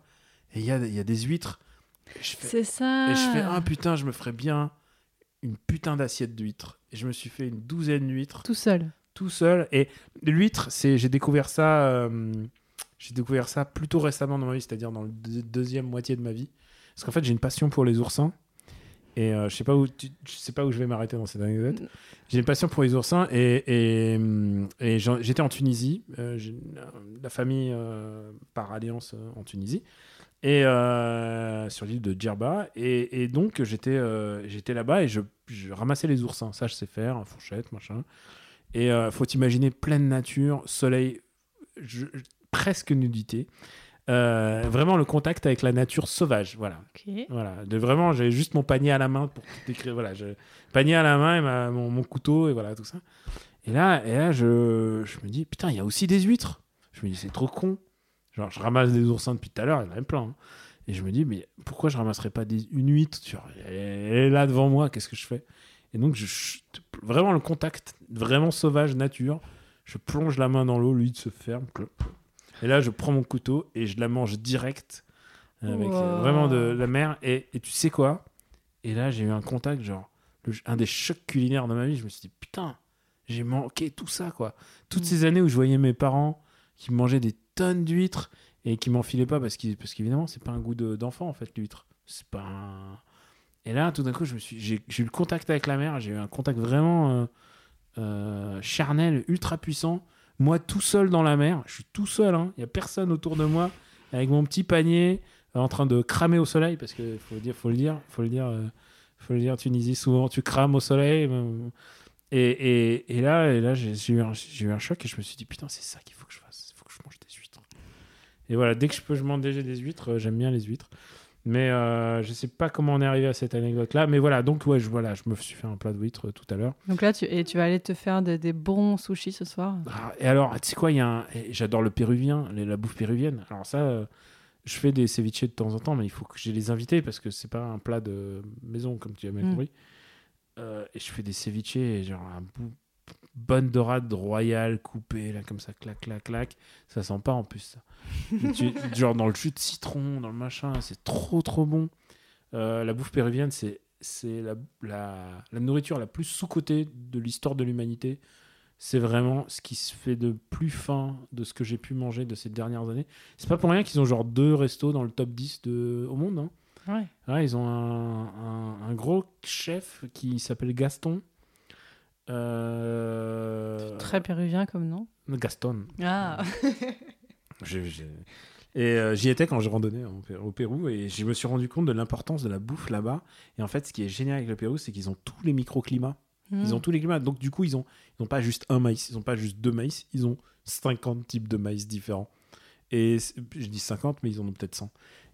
il y a, il y a des huîtres. C'est ça. et je fais, ah putain, je me ferais bien une putain d'assiette d'huîtres. Et je me suis fait une douzaine d'huîtres Tout seul. tout seul. Et l'huître, c'est, j'ai découvert ça, euh, j'ai découvert ça plutôt récemment dans ma vie, c'est-à-dire dans la deuxième moitié de ma vie. Parce qu'en fait, j'ai une passion pour les oursins. Et euh, je sais pas où, tu- je sais pas où je vais m'arrêter dans cette anecdote. J'ai une passion pour les oursins et, et, et j'en- j'étais en Tunisie. euh, la famille euh, par alliance euh, en Tunisie et euh, sur l'île de Djerba. Et, et donc j'étais euh, j'étais là-bas et je, je ramassais les oursins. Ça je sais faire, fourchette, machin. Et euh, faut imaginer pleine nature, soleil, je- je- presque nudité. Euh, vraiment le contact avec la nature sauvage, voilà. Voilà, de vraiment, j'avais juste mon panier à la main pour décrire. Voilà, panier à la main et ma- mon, mon couteau et voilà tout ça. Et là, et là, je, je me dis putain, il y a aussi des huîtres. Je me dis c'est trop con. Genre, je ramasse des oursins depuis tout à l'heure, il y en a plein. hein. Et je me dis mais pourquoi je ramasserais pas des, une huître elle est là devant moi, qu'est-ce que je fais? Et donc je, vraiment le contact, vraiment sauvage, nature. Je plonge la main dans l'eau, l'huître se ferme. Et là, je prends mon couteau et je la mange direct avec euh, Wow. vraiment de la mer. Et, et tu sais quoi? Et là, j'ai eu un contact, genre, le- un des chocs culinaires de ma vie. Je me suis dit, putain, j'ai manqué tout ça, quoi. Toutes Mm. ces années où je voyais mes parents qui mangeaient des tonnes d'huîtres et qui m'en filaient pas parce qu'ils- parce qu'évidemment, c'est pas un goût de- d'enfant, en fait, l'huître. C'est pas un- Et là, tout d'un coup, je me suis, j'ai eu le contact avec la mer. J'ai eu un contact vraiment euh, euh, charnel, ultra puissant. Moi, tout seul dans la mer, je suis tout seul, hein. il n'y a personne autour de moi, avec mon petit panier, euh, en train de cramer au soleil, parce qu'il faut, le dire, faut le dire, faut le dire, euh, faut le dire, Tunisie, souvent tu crames au soleil. et, et, et là, et là j'ai eu, j'ai eu un choc et je me suis dit, putain, c'est ça qu'il faut que je fasse, il faut que je mange des huîtres. Et voilà, dès que je peux, je mange déjà des huîtres, euh, j'aime bien les huîtres. Mais euh, je sais pas comment on est arrivé à cette anecdote-là. Mais voilà, donc ouais, je, voilà, je me suis fait un plat de huîtres euh, tout à l'heure. Donc là, tu, et tu vas aller te faire de- des bons sushis ce soir? Ah, et alors, tu sais quoi, il y a un... et J'adore le péruvien, les- la bouffe péruvienne. Alors ça, euh, je fais des ceviches de temps en temps, mais il faut que j'ai les invités parce que c'est pas un plat de maison, comme tu as bien Mm. compris. Et je fais des ceviches, genre un bout, bonne dorade royale coupée, là, comme ça, clac, clac, clac. Ça sent pas en plus, ça. Tu- <laughs> genre dans le jus de citron, dans le machin, c'est trop, trop bon. Euh, la bouffe péruvienne, c'est c'est la, la, la nourriture la plus sous-cotée de l'histoire de l'humanité. C'est vraiment ce qui se fait de plus fin de ce que j'ai pu manger de ces dernières années. C'est pas pour rien qu'ils ont genre deux restos dans le top 10 de, au monde. hein. Ouais. Ouais, ils ont un, un- un gros chef qui s'appelle Gaston. Euh, Très péruvien comme nom. Gaston. Ah. <laughs> Et euh, j'y étais quand j'ai randonné en Pé- au Pérou et je me suis rendu compte de l'importance de la bouffe là-bas. Et en fait, ce qui est génial avec le Pérou, c'est qu'ils ont tous les microclimats. Hmm. Ils ont tous les climats. Donc, du coup, ils ont, ils ont pas juste un maïs, ils ont pas juste deux maïs, ils ont 50 types de maïs différents. Et je dis 50, mais ils en ont peut-être 100.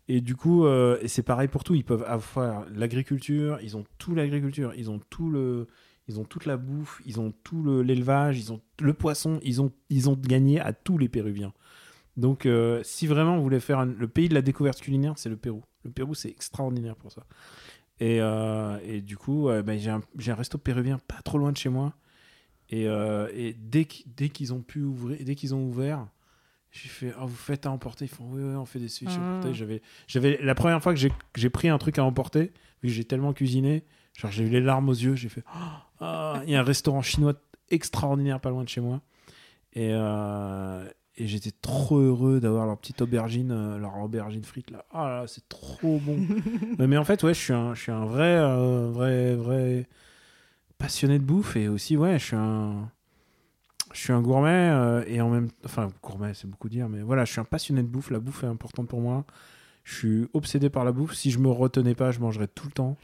Et du coup, euh, c'est pareil pour tout. Ils peuvent avoir l'agriculture, ils ont tout l'agriculture, ils ont tout le, ils ont toute la bouffe, ils ont tout le- l'élevage, ils ont le poisson, ils ont, ils ont gagné à tous les Péruviens. Donc, euh, si vraiment vous voulez faire un- le pays de la découverte culinaire, c'est le Pérou. Le Pérou, c'est extraordinaire pour ça. Et, euh, et du coup, euh, j'ai un, un resto péruvien pas trop loin de chez moi. Et, euh, et dès qu'- dès qu'ils ont pu ouvrir, dès qu'ils ont ouvert, j'ai fait Ah, vous faites à emporter Ils font Oui, oui, on fait des ceviches à Ah. emporter. J'avais, j'avais la première fois que j'ai pris un truc à emporter, vu que j'ai tellement cuisiné, genre j'ai eu les larmes aux yeux. J'ai fait Ah, il y a un restaurant chinois extraordinaire pas loin de chez moi. Et, euh, et j'étais trop heureux d'avoir leur petite aubergine, euh, leur aubergine frite là. Ah là, là, c'est trop bon. <laughs> mais, mais en fait, ouais, je suis un, je suis un vrai, euh, vrai, vrai passionné de bouffe et aussi, ouais, je suis un, je suis un gourmet euh, et en même, enfin, gourmet, c'est beaucoup dire, mais voilà, je suis un passionné de bouffe. La bouffe est importante pour moi. Je suis obsédé par la bouffe. Si je me retenais pas, je mangerais tout le temps.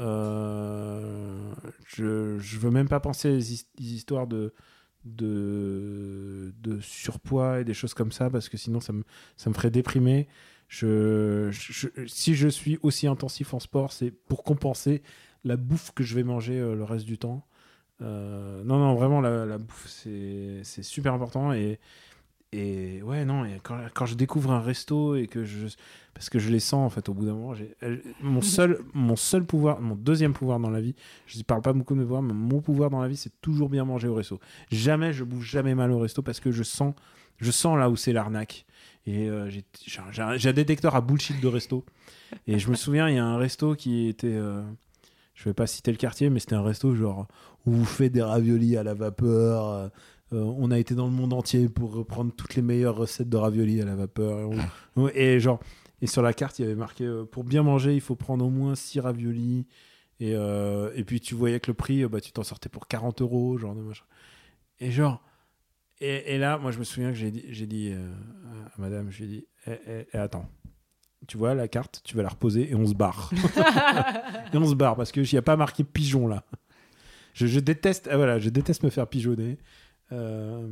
Euh, je, je veux même pas penser aux his- des histoires de, de, surpoids et des choses comme ça parce que sinon ça me, ça me ferait déprimer. Si je suis aussi intensif en sport, c'est pour compenser la bouffe que je vais manger euh, le reste du temps. Euh, non, non, vraiment, la, la bouffe, c'est super important. Et, et ouais, non, et quand, quand je découvre un resto et que je. Parce que je les sens, en fait, au bout d'un moment. elle- Mon <laughs> seul, mon seul pouvoir, mon deuxième pouvoir dans la vie, je ne parle pas beaucoup de mes pouvoirs, mais mon pouvoir dans la vie, c'est toujours bien manger au resto. Jamais, je bouge jamais mal au resto parce que je sens, je sens là où c'est l'arnaque. Et euh, j'ai j'ai un- j'ai un, j'ai un détecteur à bullshit de resto. Et je me souviens, il y a un resto qui était. euh, je vais pas citer le quartier, mais c'était un resto genre où vous faites des raviolis à la vapeur. euh, euh, on a été dans le monde entier pour reprendre toutes les meilleures recettes de raviolis à la vapeur. Et, on- et genre, et sur la carte, il y avait marqué euh, pour bien manger, il faut prendre au moins 6 raviolis Et, euh, et puis tu voyais que le prix, euh, bah, tu t'en sortais pour 40 euros, genre de machin. Et genre. Et, et là, moi, je me souviens que j'ai dit, j'ai dit euh, à madame, j'ai dit, eh, eh, eh, attends, tu vois la carte, tu vas la reposer et on se barre. <laughs> et on se barre parce qu'il n'y a pas marqué pigeon là. Je, je déteste, ah, voilà, je déteste me faire pigeonner. Euh,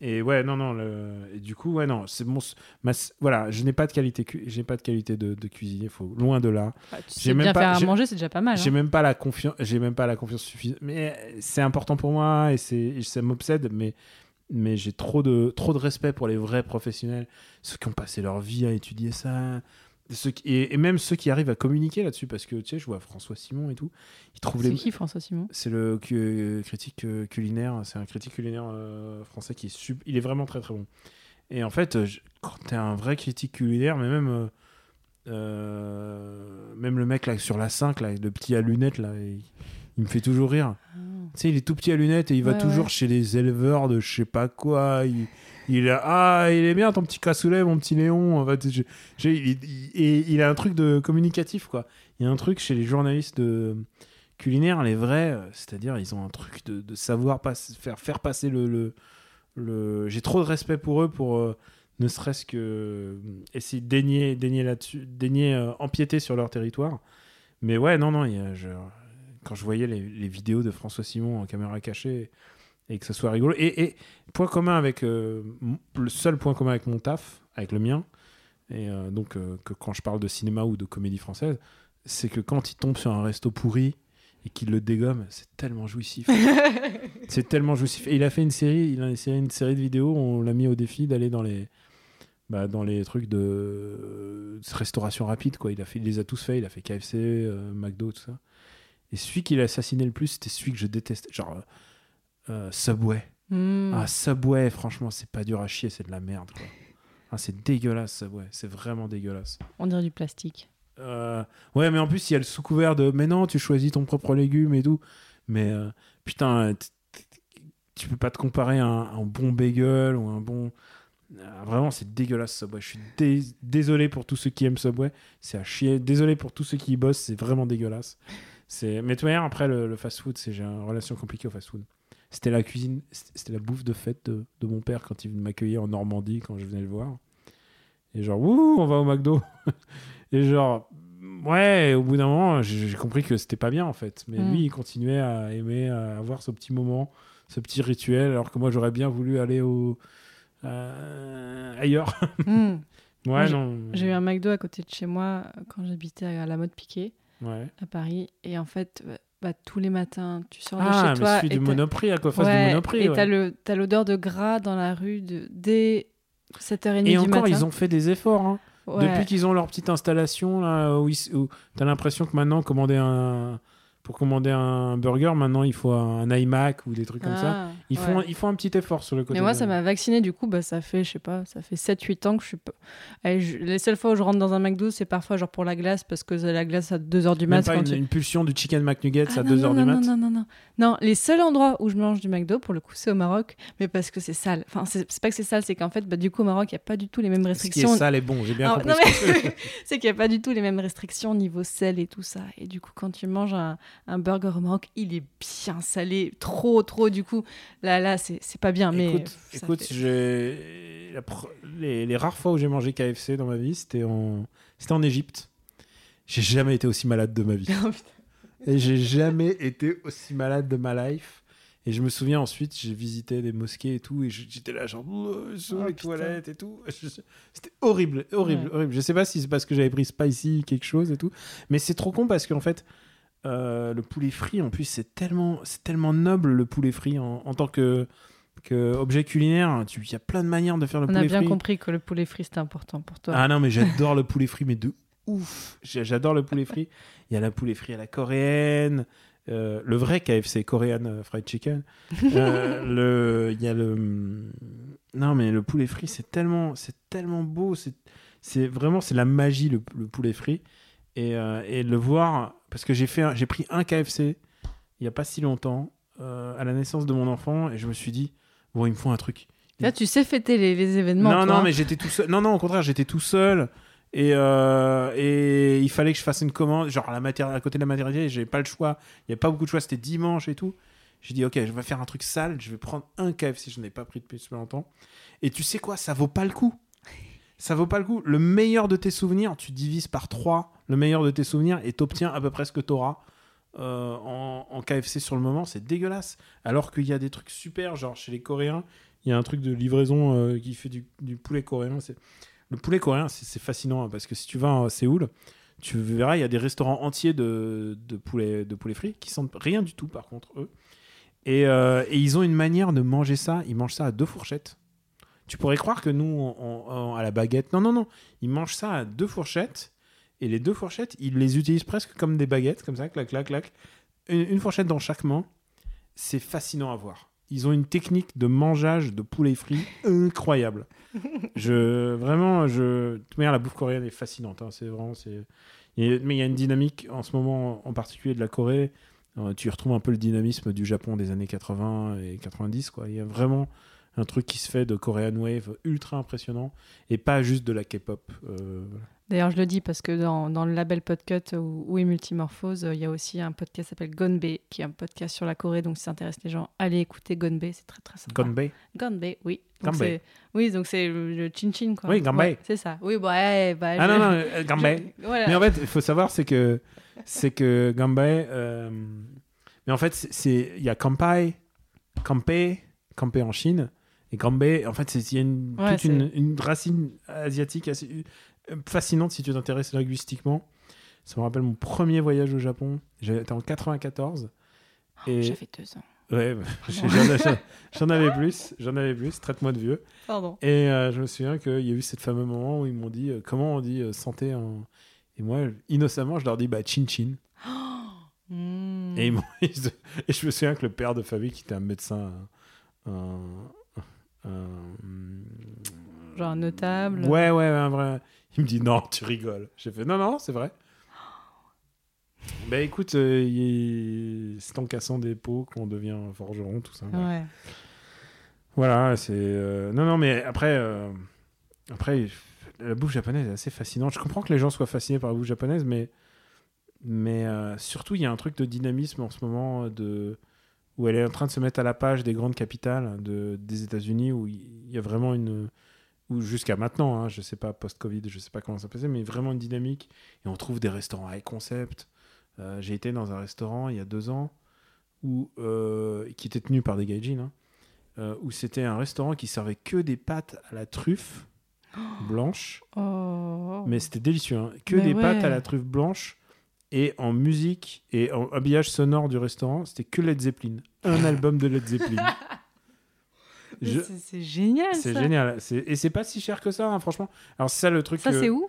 et ouais, non, non. Le, et du coup, ouais, non, c'est mon. ma- voilà, je n'ai pas de qualité, j'ai pas de qualité de, de cuisinier. Faut loin de là. Bah, tu sais même bien pas- faire à manger, c'est déjà pas mal. J'ai hein. même pas la confiance, j'ai même pas la confiance suffisante. Mais c'est important pour moi et c'est, ça m'obsède. Mais mais j'ai trop de trop de respect pour les vrais professionnels, ceux qui ont passé leur vie à étudier ça. Ceux qui- et, et même ceux qui arrivent à communiquer là-dessus, parce que tu sais, je vois François Simon et tout, il trouve C'est les, qui François Simon? C'est le cu- critique euh, culinaire, c'est un critique culinaire euh, français qui est sup- il est vraiment très très bon. Et en fait, euh, je- quand t'es un vrai critique culinaire, mais même euh, euh, même le mec là sur la 5 là, le petit à lunettes là, il, il me fait toujours rire. Tu sais, il est tout petit à lunettes et il va toujours ouais. chez les éleveurs de je sais pas quoi. Il, il a, ah, il est bien ton petit cassoulet, mon petit Léon. En fait, je- il, il- et il a un truc de communicatif, quoi. Il y a un truc chez les journalistes de culinaires, les vrais, euh, c'est-à-dire ils ont un truc de, de savoir pas, faire, faire passer le. le, le- J'ai trop de respect pour eux pour euh, ne serait-ce que euh, essayer de daigner, daigner là-dessus, daigner euh, empiéter sur leur territoire. Mais ouais, non, non, il y a, je- quand je voyais les, les vidéos de François Simon en caméra cachée et que ça soit rigolo. Et, et point commun avec euh, le seul point commun avec mon taf, avec le mien, et euh, donc euh, que quand je parle de cinéma ou de comédie française, c'est que quand il tombe sur un resto pourri et qu'il le dégomme, c'est tellement jouissif. <laughs> c'est tellement jouissif. Et il a fait une série, il a une série, une série de vidéos, on l'a mis au défi d'aller dans les bah, dans les trucs de, de restauration rapide quoi. Il a fait, il les a tous fait. Il a fait KFC, McDo, tout ça. Et celui qui l'a assassiné le plus, c'était celui que je détestais, genre euh, euh, Subway. Hmm. Ah Subway, franchement, c'est pas dur à chier, c'est de la merde quoi. Ah, c'est dégueulasse Subway, c'est vraiment dégueulasse. On dirait du plastique. Euh, ouais, mais en plus, il y a le sous couvert de mais non, tu choisis ton propre légume et tout. Mais euh, putain, tu peux pas te comparer à un, un bon bagel ou un bon. Ah, vraiment, c'est dégueulasse Subway. Je suis dé- désolé pour tous ceux qui aiment Subway. C'est à chier. Désolé pour tous ceux qui y bossent. C'est vraiment dégueulasse. C'est. Mais de toute manière, après le, le fast-food, c'est j'ai une relation compliquée au fast-food. C'était la cuisine, c'était la bouffe de fête de, de mon père quand il m'accueillait en Normandie quand je venais le voir. Et genre, ouh, on va au McDo. <laughs> Et genre, ouais, au bout d'un moment, j'ai j'ai compris que c'était pas bien en fait. Mais Mm. lui, il continuait à aimer, à avoir ce petit moment, ce petit rituel, alors que moi, j'aurais bien voulu aller au. euh, ailleurs. Hmm. <laughs> Ouais, j'ai- non. J'ai eu un McDo à côté de chez moi euh, quand j'habitais à la mode piquet Ouais. à Paris. Et en fait, bah, bah, tous les matins, tu sors de Ah, chez mais toi. celui et du Monoprix, à quoi face Ouais, du Monoprix. Et ouais. t'as l'odeur de gras dans la rue de, dès 7h30 Et du encore, matin. ils ont fait des efforts. hein. Ouais. Depuis qu'ils ont leur petite installation, là, où, ils- où t'as l'impression que maintenant, commander un, pour commander un burger, maintenant, il faut un iMac ou des trucs comme ça. Ils, ouais. font, ils font un petit effort sur le côté. Mais moi, de- ça m'a vacciné, du coup, bah, ça fait, je sais pas, ça fait 7-8 ans que je suis pas. Allez, je- Les seules fois où je rentre dans un McDo, c'est parfois genre pour la glace, parce que la glace à 2h du Même mat. pas quand une, tu- une pulsion du chicken McNuggets Ah à non, 2h non, du mat. Non, non, non, non. Non, les seuls endroits où je mange du McDo, pour le coup, c'est au Maroc, mais parce que c'est sale. Enfin, c'est pas que c'est sale, c'est qu'en fait, bah, du coup, au Maroc, il n'y a pas du tout les mêmes Ce qui est restrictions. sale et bon, j'ai bien Ah, compris. ce <laughs> c'est qu'il n'y a pas du tout les mêmes restrictions niveau sel et tout ça. Et du coup, quand tu manges un, un burger au Maroc, il est bien salé, trop, trop. Du coup, là, là, c'est pas bien. Mais écoute, écoute fait- les, les rares fois où j'ai mangé KFC dans ma vie, c'était en, c'était en Égypte. J'ai jamais été aussi malade de ma vie. <laughs> Oh. Et j'ai jamais été aussi malade de ma life. Et je me souviens ensuite, j'ai visité des mosquées et tout, et j'étais là, genre, oh, sur Oh, les putain. toilettes et tout. <laughs> C'était horrible, horrible, Ouais. horrible. Je sais pas si c'est parce que j'avais pris spicy quelque chose et tout, mais c'est trop con parce qu'en fait, euh, le poulet frit, en plus, c'est tellement, c'est tellement noble le poulet frit en, en tant que, que objet culinaire. Tu- Il y a plein de manières de faire le On a poulet bien frit. compris que le poulet frit, c'était important pour toi. Ah non, mais j'adore le poulet frit, mais de ouf. J'adore le poulet frit. Il y a la poulet frit à la coréenne, euh, le vrai KFC, Korean euh, Fried Chicken. Euh, <laughs> le, il y a le, non mais le poulet frit, c'est tellement, c'est tellement beau. C'est, c'est vraiment, c'est la magie le, le poulet frit. Et, euh, et le voir, parce que j'ai fait, un- j'ai pris un KFC il y a pas si longtemps euh, à la naissance de mon enfant, et je me suis dit, bon, il me faut un truc. Là, tu sais fêter les, les événements. Non, toi, non, hein. mais j'étais tout seul. Non, non, au contraire, j'étais tout seul. Et, euh, et il fallait que je fasse une commande, genre à, la matière, à côté de la matérialité, j'avais pas le choix. Il n'y avait pas beaucoup de choix, c'était dimanche et tout. J'ai dit, ok, je vais faire un truc sale, je vais prendre un KFC, je n'ai pas pris depuis super longtemps. Et tu sais quoi, ça vaut pas le coup. Ça vaut pas le coup. Le meilleur de tes souvenirs, tu divises par 3 le meilleur de tes souvenirs et t'obtiens à peu près ce que t'auras euh, en, KFC sur le moment. C'est dégueulasse. Alors qu'il y a des trucs super, genre chez les Coréens, il y a un truc de livraison euh, qui fait du, poulet coréen. Le poulet coréen, c'est fascinant hein, parce que si tu vas à Séoul, tu verras, il y a des restaurants entiers de, de poulet, de poulet frit qui sentent rien du tout, par contre, eux. Et, euh, et ils ont une manière de manger ça. Ils mangent ça à deux fourchettes. Tu pourrais croire que nous, à la baguette. Non, non, non. Ils mangent ça à deux fourchettes. Et les deux fourchettes, ils les utilisent presque comme des baguettes, comme ça, clac, clac, clac. Une, fourchette dans chaque main. C'est fascinant à voir. Ils ont une technique de mangeage de poulet frit incroyable. je vraiment, je. De toute manière, la bouffe coréenne est fascinante. hein. C'est vraiment, Mais il y a une dynamique en ce moment, en particulier de la Corée. Euh, tu retrouves un peu le dynamisme du Japon des années 80 et 90. Quoi. Il y a vraiment un truc qui se fait de Korean Wave ultra impressionnant et pas juste de la K-pop. euh. D'ailleurs, je le dis parce que dans, dans le label Podcut où, où est Multimorphose, euh, il y a aussi un podcast qui s'appelle Gonbe, qui est un podcast sur la Corée. Donc, si ça intéresse les gens, allez écouter Gonbe, c'est très très sympa. Gonbei. Gonbe, oui. Donc, c'est- Oui, donc c'est le, chin-chin, quoi. Oui, Ganbei. Ouais, c'est ça. Oui, bah, ouais, bah, Ah je- non, non, euh, <laughs> Ganbei. je- voilà. Mais en fait, il faut savoir, c'est que, c'est que euh, mais en fait, il y a Kampai, Kampai, Kampai en Chine. Et Ganbei, en fait, il y a une, Ouais, toute une, une racine asiatique assez euh, fascinante si tu t'intéresses linguistiquement. Ça me rappelle mon premier voyage au Japon. J'étais en 94. Et... J'avais deux ans. Ouais, bah, <laughs> j'en <laughs> avais plus, j'en avais plus, traite-moi de vieux. Pardon. Et euh, je me souviens qu'il y a eu cette fameux moment où ils m'ont dit euh, comment on dit euh, santé en... Et moi, innocemment, je leur dis bah chin chin. <gasps> Hmm. Et, ils <laughs> et je me souviens que le père de famille, qui était un médecin, un- Genre un notable. ouais, ouais, un vrai. Il me dit non, tu rigoles. J'ai fait non, non, c'est vrai. Bah écoute, euh, il- c'est en cassant des pots qu'on devient forgeron, tout ça. Ouais. Voilà, c'est. euh, Non, non, mais après, euh, après, la bouffe japonaise est assez fascinante. Je comprends que les gens soient fascinés par la bouffe japonaise, mais, mais euh, surtout, il y a un truc de dynamisme en ce moment de... où elle est en train de se mettre à la page des grandes capitales de... des États-Unis, où il y a vraiment une. Ou jusqu'à maintenant, hein, je sais pas, post-Covid, je sais pas comment ça passait, mais vraiment une dynamique. Et on trouve des restaurants high concept. Euh, J'ai été dans un restaurant il y a deux ans où, euh, qui était tenu par des gaijins. hein, euh, où c'était un restaurant qui servait que des pâtes à la truffe <gasps> blanche, Oh. mais c'était délicieux, hein. que Mais des pâtes à la truffe blanche, et en musique et en habillage sonore du restaurant, c'était que Led Zeppelin, un <laughs> album de Led Zeppelin. Je- c'est- génial. C'est génial, et c'est pas si cher que ça, hein, franchement. Alors c'est ça le truc. Ça, que- c'est où?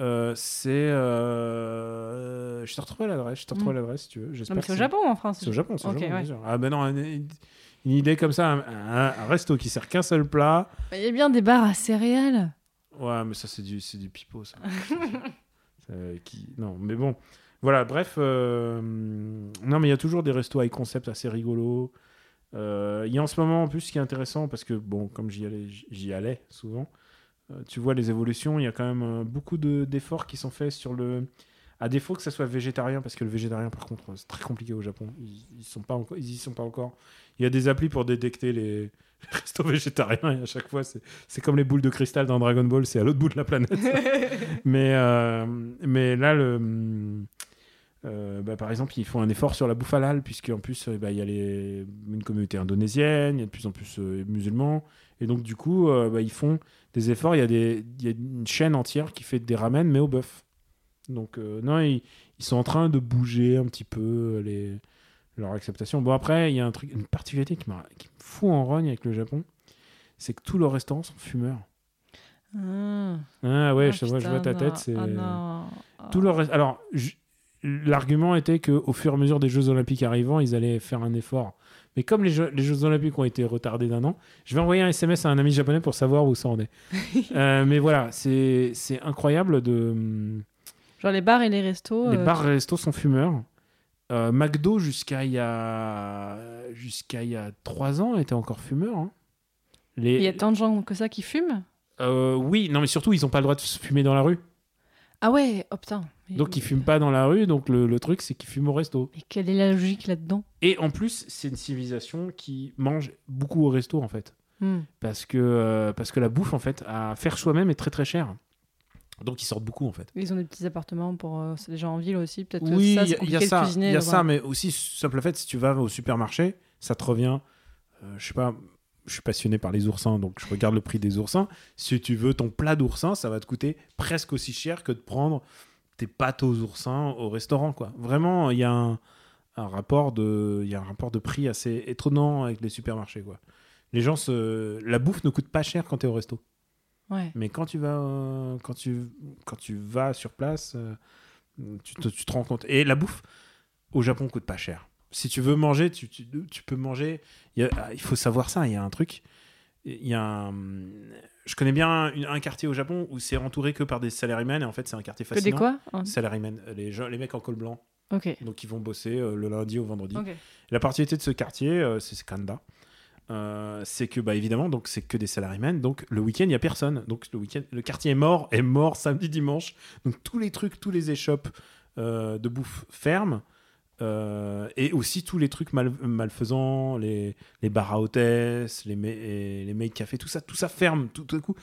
Euh, C'est, euh, je te retrouve l'adresse, je te retrouve Mm. l'adresse si tu veux. J'espère c'est au Japon en France. C'est au Japon, c'est au Japon, ouais. Ah ben non, une, une idée comme ça, un, un- un resto qui sert qu'un seul plat. Bah, Il y a bien des bars à céréales. Ouais, mais ça, c'est du, c'est du pipeau, ça. <laughs> Qui... Non, mais bon. Voilà, bref. euh, Non, mais il y a toujours des restos high concept assez rigolos. Euh, Il y a en ce moment, en plus, ce qui est intéressant, parce que, bon, comme j'y allais, j'y allais souvent, euh, tu vois les évolutions, il y a quand même beaucoup de- d'efforts qui sont faits sur le... À défaut que ça soit végétarien, parce que le végétarien, par contre, c'est très compliqué au Japon. Ils, ils sont pas encore, ils y sont pas encore. Il y a des applis pour détecter les, <laughs> les restos végétariens, et à chaque fois, c'est c'est comme les boules de cristal dans Dragon Ball, c'est à l'autre bout de la planète. <laughs> mais, euh, mais là, le, euh, bah, par exemple, ils font un effort sur la bouffe halal, puisqu'en plus, euh, bah, il y a les, une communauté indonésienne, il y a de plus en plus euh, musulmans. Et donc, du coup, euh, bah, ils font des efforts. Il y, a des, y a une chaîne entière qui fait des ramen, mais au bœuf. Donc, non, ils, ils sont en train de bouger un petit peu les, leur acceptation. Bon, après, il y a un truc, une particularité qui, qui me fout en rogne avec le Japon c'est que tous leurs restaurants sont fumeurs. Ah. Ah ouais, Ah, je, vois, je putain, vois ta tête. C'est... Ah. Tout leur Alors, j- l'argument était qu'au fur et à mesure des Jeux Olympiques arrivant, ils allaient faire un effort. Mais comme les Jeux, les Jeux Olympiques ont été retardés d'un an, je vais envoyer un SMS à un ami japonais pour savoir où ça en est. <laughs> Euh, mais voilà, c'est, c'est incroyable de. Genre les bars et les restos. Les euh, bars et restos sont fumeurs. Euh, McDo, jusqu'à il y a jusqu'à il y a trois ans, était encore fumeur. hein. Les... Il y a tant de gens que ça qui fument? Oui, non, mais surtout, ils n'ont pas le droit de se fumer dans la rue. Ah ouais, oh putain. Mais- Donc ils fument pas dans la rue, donc le, le truc c'est qu'ils fument au resto. Mais quelle est la logique là-dedans? Et en plus, c'est une civilisation qui mange beaucoup au resto en fait. Hmm. Parce que, euh, parce que la bouffe en fait, à faire soi-même est très très cher. Donc ils sortent beaucoup en fait. Ils ont des petits appartements pour euh, c'est des gens en ville aussi. Peut-être Oui, ça, il y a- ça, cuisiner, il y a donc ça, voilà. mais aussi simple fait, si tu vas au supermarché, ça te revient. euh, je sais pas, je suis passionné par les oursins, donc je regarde le prix des oursins. Si tu veux ton plat d'oursin, ça va te coûter presque aussi cher que de prendre tes pâtes aux oursins au restaurant, quoi. Vraiment, il y a un, un rapport de, il y a un rapport de prix assez étonnant avec les supermarchés, quoi. Les gens se, la bouffe ne coûte pas cher quand tu es au resto. Ouais. Mais quand tu vas, euh, quand tu, quand tu vas sur place, euh, tu, te, tu te rends compte. Et la bouffe au Japon coûte pas cher. Si tu veux manger, tu, tu, tu peux manger. Il, y a- il faut savoir ça. Il y a un truc. Il y a un- je connais bien un quartier au Japon où c'est entouré que par des salarymen et en fait c'est un quartier Que des fascinant. quoi Hein. Salarymen, les, gens, les mecs en col blanc. Donc ils vont bosser euh, le lundi au vendredi. La particularité de ce quartier, euh, c'est Kanda. Euh, c'est que bah évidemment donc c'est que des salarymen donc le week-end il y a personne donc le week-end le quartier est mort est mort samedi dimanche donc tous les trucs tous les échoppes euh, de bouffe ferment euh, et aussi tous les trucs mal, malfaisants les, les bars à hôtesses les, et les tout ça tout ça ferme tout, tout à coup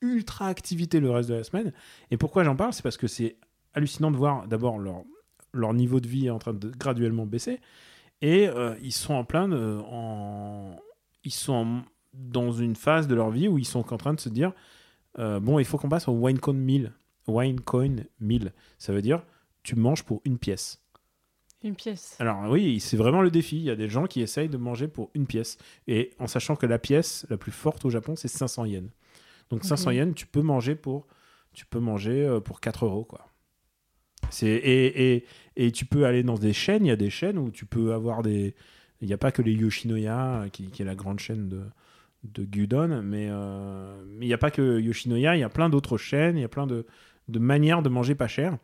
ultra activité le reste de la semaine. Et pourquoi j'en parle? C'est parce que c'est hallucinant de voir d'abord leur, niveau de vie est en train de graduellement baisser et euh, ils sont en plein ils sont dans une phase de leur vie où ils sont en train de se dire euh, bon il faut qu'on passe au wine coin meal wine coin meal ça veut dire tu manges pour une pièce Une pièce. alors oui c'est vraiment le défi. Il y a des gens qui essayent de manger pour une pièce. Et en sachant que la pièce la plus forte au Japon c'est 500 yens. Donc 500 Ok. yens tu peux manger pour tu peux manger euh, pour 4 euros quoi. C'est et, et, et tu peux aller dans des chaînes. Il y a des chaînes où tu peux avoir des il n'y a pas que les Yoshinoya euh, qui, qui est la grande chaîne de de Gyudon mais euh, mais il n'y a pas que Yoshinoya. Il y a plein d'autres chaînes. Il y a plein de, de manières de manger pas cher.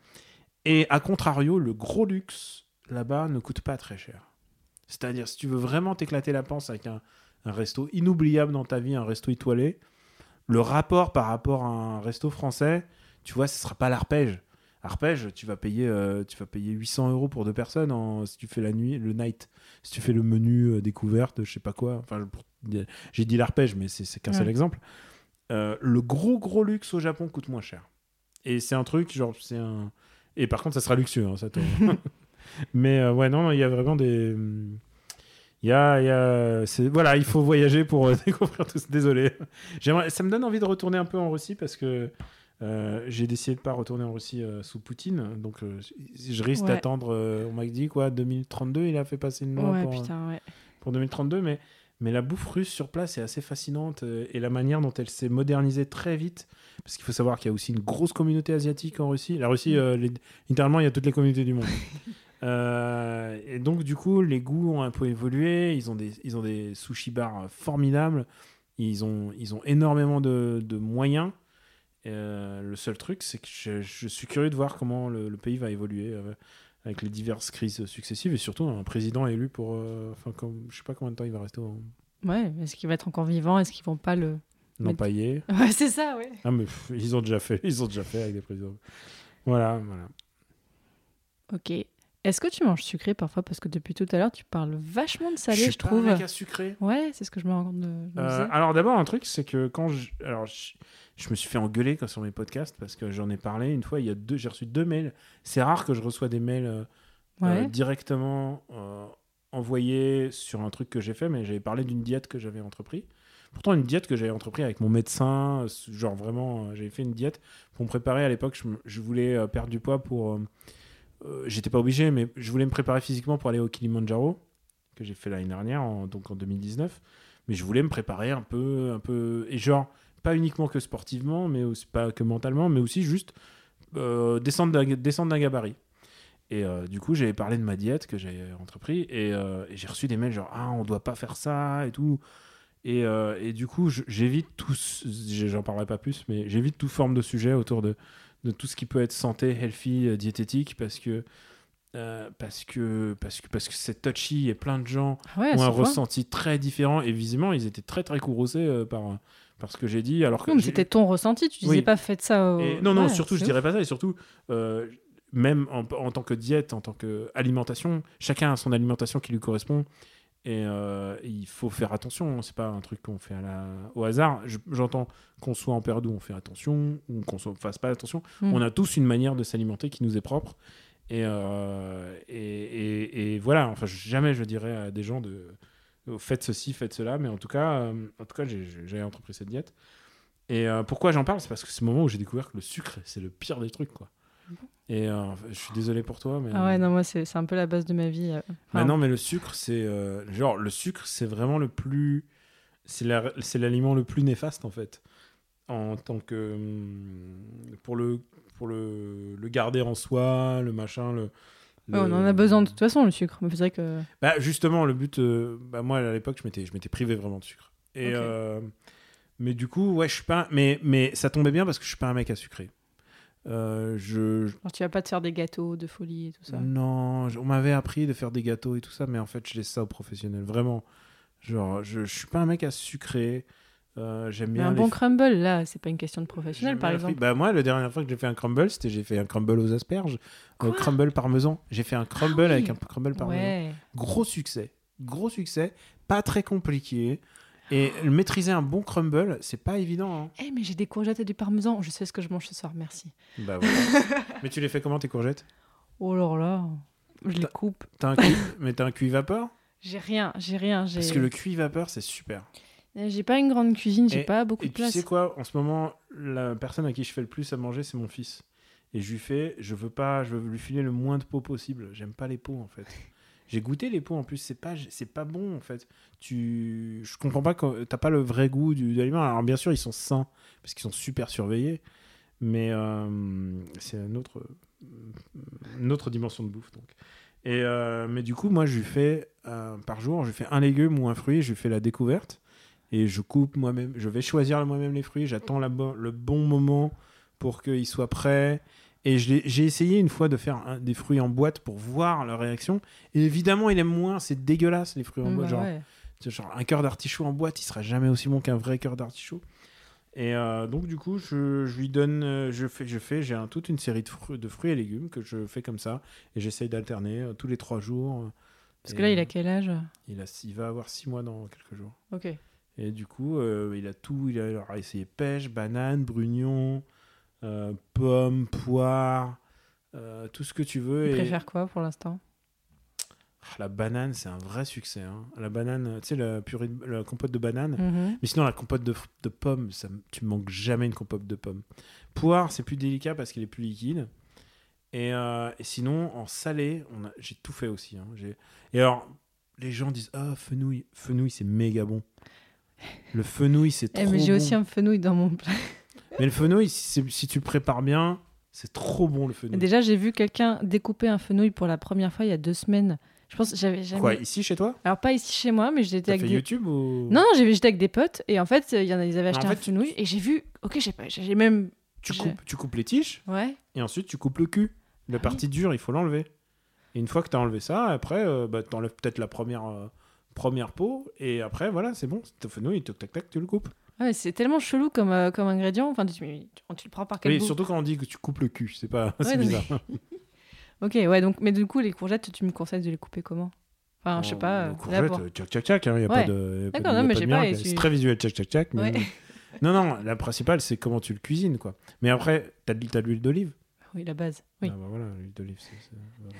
Et à contrario le gros luxe là-bas ne coûte pas très cher. C'est-à-dire si tu veux vraiment t'éclater la panse avec un, un resto inoubliable dans ta vie un resto étoilé le rapport par rapport à un resto français tu vois ce sera pas l'arpège. Arpège tu vas payer euh, tu vas payer 800 euros pour deux personnes en, si tu fais la nuit le night. Si tu fais le menu euh, découverte je sais pas quoi. Enfin j'ai dit l'arpège mais c'est qu'un seul exemple. Euh, le gros gros luxe au Japon coûte moins cher. Et c'est un truc genre c'est un et par contre ça sera luxueux hein, ça <laughs> mais euh, ouais non il y a vraiment des il y a, y a voilà il faut voyager pour euh, <laughs> découvrir tout ça. désolé ça me donne envie de retourner un peu en Russie parce que euh, j'ai décidé de pas retourner en Russie euh, sous Poutine, donc euh, je risque Ouais. d'attendre. on m'a dit quoi, 2032, il a fait passer une loi Ouais, pour, putain, ouais. pour 2032, mais mais la bouffe russe sur place est assez fascinante et la manière dont elle s'est modernisée très vite, parce qu'il faut savoir qu'il y a aussi une grosse communauté asiatique en Russie. La Russie, Mm. les- littéralement, il y a toutes les communautés du monde. <laughs> Euh, et donc du coup, les goûts ont un peu évolué. Ils ont des, ils ont des sushi bars formidables. Ils ont, ils ont énormément de, de moyens. Euh, le seul truc, c'est que je, je suis curieux de voir comment le, le pays va évoluer euh, avec les diverses crises successives et surtout un président élu pour, enfin, comme, je sais pas combien de temps il va rester au Ouais, est-ce qu'il va être encore vivant? Est-ce qu'ils vont pas le. non Mais- paillé. <laughs> Ouais, c'est ça, ouais. Ah mais pff, ils ont déjà fait, ils ont déjà fait avec des présidents. Voilà, voilà. Ok. Est-ce que tu manges sucré parfois? Parce que depuis tout à l'heure, tu parles vachement de salé, je, suis pas trouve. un mec à sucré. Ouais, c'est ce que je me rends compte de. je me Euh, alors d'abord un truc, c'est que quand je, alors je, je me suis fait engueuler quand sur mes podcasts parce que j'en ai parlé une fois. Il y a deux, j'ai reçu deux mails. C'est rare que je reçois des mails euh, euh, directement envoyés sur un truc que j'ai fait, mais j'avais parlé d'une diète que j'avais entrepris. Pourtant une diète que j'avais entrepris avec mon médecin, genre vraiment, j'avais fait une diète pour me préparer. À l'époque, je, je voulais perdre du poids pour. Euh, J'étais pas obligé, mais je voulais me préparer physiquement pour aller au Kilimanjaro que j'ai fait l'année dernière, donc en 2019 mais je voulais me préparer un peu un peu et genre pas uniquement que sportivement mais aussi pas que mentalement mais aussi juste euh, descendre d'un gabarit. Et euh, du coup j'avais parlé de ma diète que j'ai entrepris et, euh, j'ai reçu des mails genre ah on doit pas faire ça et tout et, et du coup j'évite tous j'en parlerai pas plus mais j'évite toute forme de sujet autour de, de tout ce qui peut être santé healthy euh, diététique parce que euh, parce, que, parce, que, parce que c'est touchy et plein de gens Ah ouais, ont un ressenti très différent et visiblement ils étaient très très courroucés euh, par, par ce que j'ai dit. Alors que Non, mais j'ai- c'était ton ressenti, tu disais Oui. pas faites ça. au- et non, non, Ouais, surtout, je c'est dirais pas ça. Et surtout, euh, même en, en tant que diète, en tant qu'alimentation, chacun a son alimentation qui lui correspond. Et euh, il faut faire attention. C'est pas un truc qu'on fait à la- au hasard. Je- J'entends qu'on soit en période où on fait attention ou qu'on ne fasse pas attention. Mm. On a tous une manière de s'alimenter qui nous est propre. Et, euh, et, et- et voilà. Enfin, jamais je dirais à des gens de euh, faites ceci, faites cela. Mais en tout cas, euh, en tout cas, j'ai entrepris cette diète. Et euh, pourquoi j'en parle? C'est parce que c'est le moment où j'ai découvert que le sucre, c'est le pire des trucs, quoi. Et euh, je suis désolé pour toi, mais. Ah ouais, non, moi, c'est un peu la base de ma vie. euh. Bah Enfin, non, mais le sucre, c'est euh, genre le sucre, c'est vraiment le plus, c'est la- c'est l'aliment le plus néfaste en fait, en tant que hum, pour le pour le, le garder en soi, le machin, le. ouais, on en a besoin de toute façon, le sucre. Mais vrai que. Bah justement, le but, euh, bah moi à l'époque, je m'étais je m'étais privé vraiment de sucre. Et euh, mais du coup, ouais, je suis pas, mais mais ça tombait bien parce que je suis pas un mec à sucrer. Euh, je, tu vas pas te faire des gâteaux de folie et tout ça. non, on m'avait appris de faire des gâteaux et tout ça, mais en fait, je laisse ça aux professionnels. Vraiment. Genre, je, je suis pas un mec à sucrer. Euh, J'aime Mais bien. un bon crumble, là, c'est pas une question de professionnel, par exemple. Bah, moi, la dernière fois que j'ai fait un crumble, c'était j'ai fait un crumble aux asperges. Quoi? crumble parmesan. J'ai fait un crumble Ah oui. avec un crumble parmesan. Ouais. Gros succès. Gros succès. Pas très compliqué. Et maîtriser un bon crumble, c'est pas évident. hein. Eh, mais j'ai des courgettes et du parmesan. Je sais ce que je mange ce soir, merci. Bah voilà. <laughs> mais tu les fais comment tes courgettes? Oh là là, je les coupe. T'as un cuit, mais t'as un cuit vapeur? J'ai rien, j'ai rien. J'ai Parce que le cuit vapeur, c'est super. j'ai pas une grande cuisine, j'ai pas beaucoup Et de tu place. sais quoi, en ce moment, la personne à qui je fais le plus à manger, c'est mon fils. Et je lui fais, je veux pas, je veux lui filer le moins de pots possible. J'aime pas les pots en fait. J'ai goûté les pots en plus, c'est pas, pas bon en fait. Tu, je comprends pas t'as pas le vrai goût du de l'aliment. Alors bien sûr, ils sont sains parce qu'ils sont super surveillés, mais euh, c'est une autre, une autre dimension de bouffe donc. Et euh, mais du coup, moi, je lui fais euh, par jour, je fais un légume ou un fruit, je fais la découverte et je coupe moi-même. Je vais choisir moi-même les fruits. J'attends le bon moment pour qu'ils soient prêts. Et j'ai essayé une fois de faire un- des fruits en boîte pour voir leur réaction. Et évidemment, il aime moins. C'est dégueulasse les fruits en Mm, boîte. bah Genre, ouais. c'est genre un cœur d'artichaut en boîte, il sera jamais aussi bon qu'un vrai cœur d'artichaut. Et euh, donc du coup, je, je lui donne, euh, je fais, je fais, j'ai un- toute une série de, fruits- de fruits et légumes que je fais comme ça, et j'essaye d'alterner euh, tous les trois jours. euh, Parce que là, il a quel âge? il, a, il va avoir six mois dans quelques jours. Ok. Et du coup, il a tout. Il a, alors, essayé pêche, banane, brugnon, euh, pomme, poire, euh, tout ce que tu veux. Il et préfère quoi pour l'instant? Ah, la banane, c'est un vrai succès. hein. La banane, tu sais, la purée, de- la compote de banane. Mhm. Mais sinon, la compote de, de pommes, ça, tu manques jamais une compote de pommes. Poire, c'est plus délicat parce qu'il est plus liquide. Et, euh, et sinon, en salé, j'ai tout fait aussi. hein. Et alors, les gens disent Ah, fenouil. Fenouil, c'est méga bon. Le fenouil, c'est Eh, trop mais j'ai bon. aussi un fenouil dans mon plat. Mais le fenouil, si, tu le prépares bien, c'est trop bon le fenouil. Déjà, j'ai vu quelqu'un découper un fenouil pour la première fois il y a deux semaines. Je pense j'avais jamais. Quoi, ici chez toi? Alors, pas ici chez moi, mais j'étais avec fait des. YouTube ou? Non, non, j'étais avec des potes et en fait, il y en a, ils avaient En acheté fait, un fenouil et j'ai vu. Ok, j'ai pas, j'ai même. tu coupes, tu coupes les tiges Ouais. et ensuite tu coupes le cul. La Ah partie dure, il faut l'enlever. Et une fois que tu as enlevé ça, après, euh, bah, tu enlèves peut-être la première, euh, première peau et après, voilà, c'est bon. C'est ton fenouil, tac, tac, tac, tu le coupes. Ouais, c'est tellement chelou comme, euh, comme ingrédient. Enfin, tu, le prends par quel Oui, bout surtout quand on dit que tu coupes le cul, c'est pas c'est non, bizarre. <laughs> Ok, ouais, donc, mais du coup, les courgettes, tu me conseilles de les couper comment? Enfin, je sais pas. Le euh, courgette, d'abord. euh, tchac, tchac, tchac, il n'y a Ouais. pas de. y a pas D'accord, de- non, y a mais pas de j'ai pas, miracle. et tu- C'est très visuel, tchac, tchac, tchac. mais- Ouais. <laughs> non, non, la principale, c'est comment tu le cuisines, quoi. Mais après, t'as de t'as de l'huile d'olive. Oui, la base. Oui. Ah bah voilà, l'huile d'olive, c'est. c'est- voilà.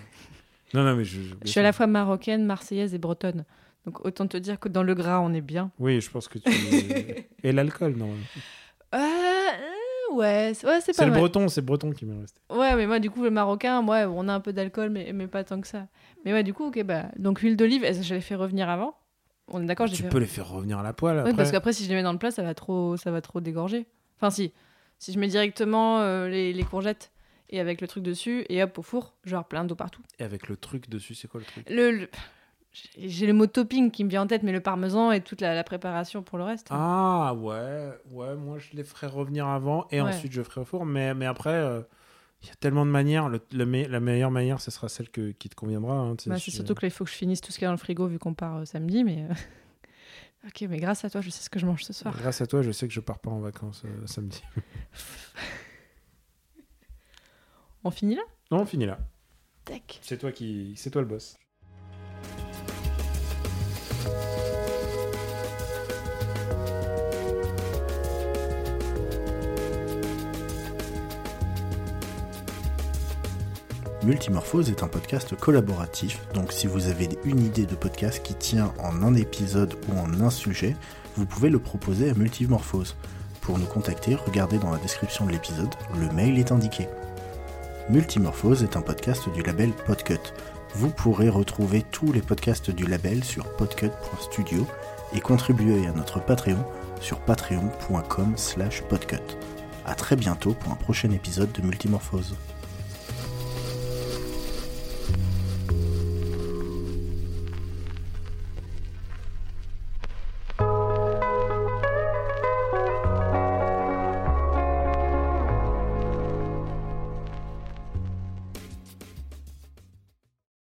Non, non, mais je. je- Je suis à la fois marocaine, marseillaise et bretonne. Donc autant te dire que dans le gras, on est bien. Oui, je pense que tu. <laughs> Et l'alcool, normalement. Euh, euh, ouais, c'est ouais, c'est C'est pas le mal. breton, c'est le breton qui m'est resté. Ouais, mais moi, du coup, le marocain, ouais, on a un peu d'alcool, mais, mais pas tant que ça. Mais ouais, du coup, ok, bah. Donc huile d'olive, que je l'ai fait revenir avant On est d'accord, Tu fait. peux les faire revenir à la poêle après. Oui, parce qu'après, si je les mets dans le plat, ça va trop, ça va trop dégorger. Enfin, si. Si je mets directement euh, les, les courgettes et avec le truc dessus, et hop, au four, genre plein d'eau partout. Et avec le truc dessus, c'est quoi le truc? Le, le- J'ai le mot topping qui me vient en tête, mais le parmesan et toute la, la préparation pour le reste. Ah ouais, ouais, moi je les ferais revenir avant et Ouais. ensuite je ferais au four. Mais, mais après, euh, Il y a tellement de manières. Le, le me- la meilleure manière, ce sera celle que, qui te conviendra. hein, Bah, c'est surtout que là, il faut que je finisse tout ce qu'il y a dans le frigo vu qu'on part euh, samedi. Mais euh, <laughs> ok, mais grâce à toi, je sais ce que je mange ce soir. Grâce à toi, je sais que je pars pas en vacances samedi. <laughs> On finit là? Non, on finit là. Tac. C'est toi qui, c'est toi le boss. Multimorphose est un podcast collaboratif, donc si vous avez une idée de podcast qui tient en un épisode ou en un sujet, vous pouvez le proposer à Multimorphose. Pour nous contacter, regardez dans la description de l'épisode, le mail est indiqué. Multimorphose est un podcast du label Podcut. Vous pourrez retrouver tous les podcasts du label sur podcut.studio et contribuer à notre Patreon sur patreon.com slash podcut. A très bientôt pour un prochain épisode de Multimorphose.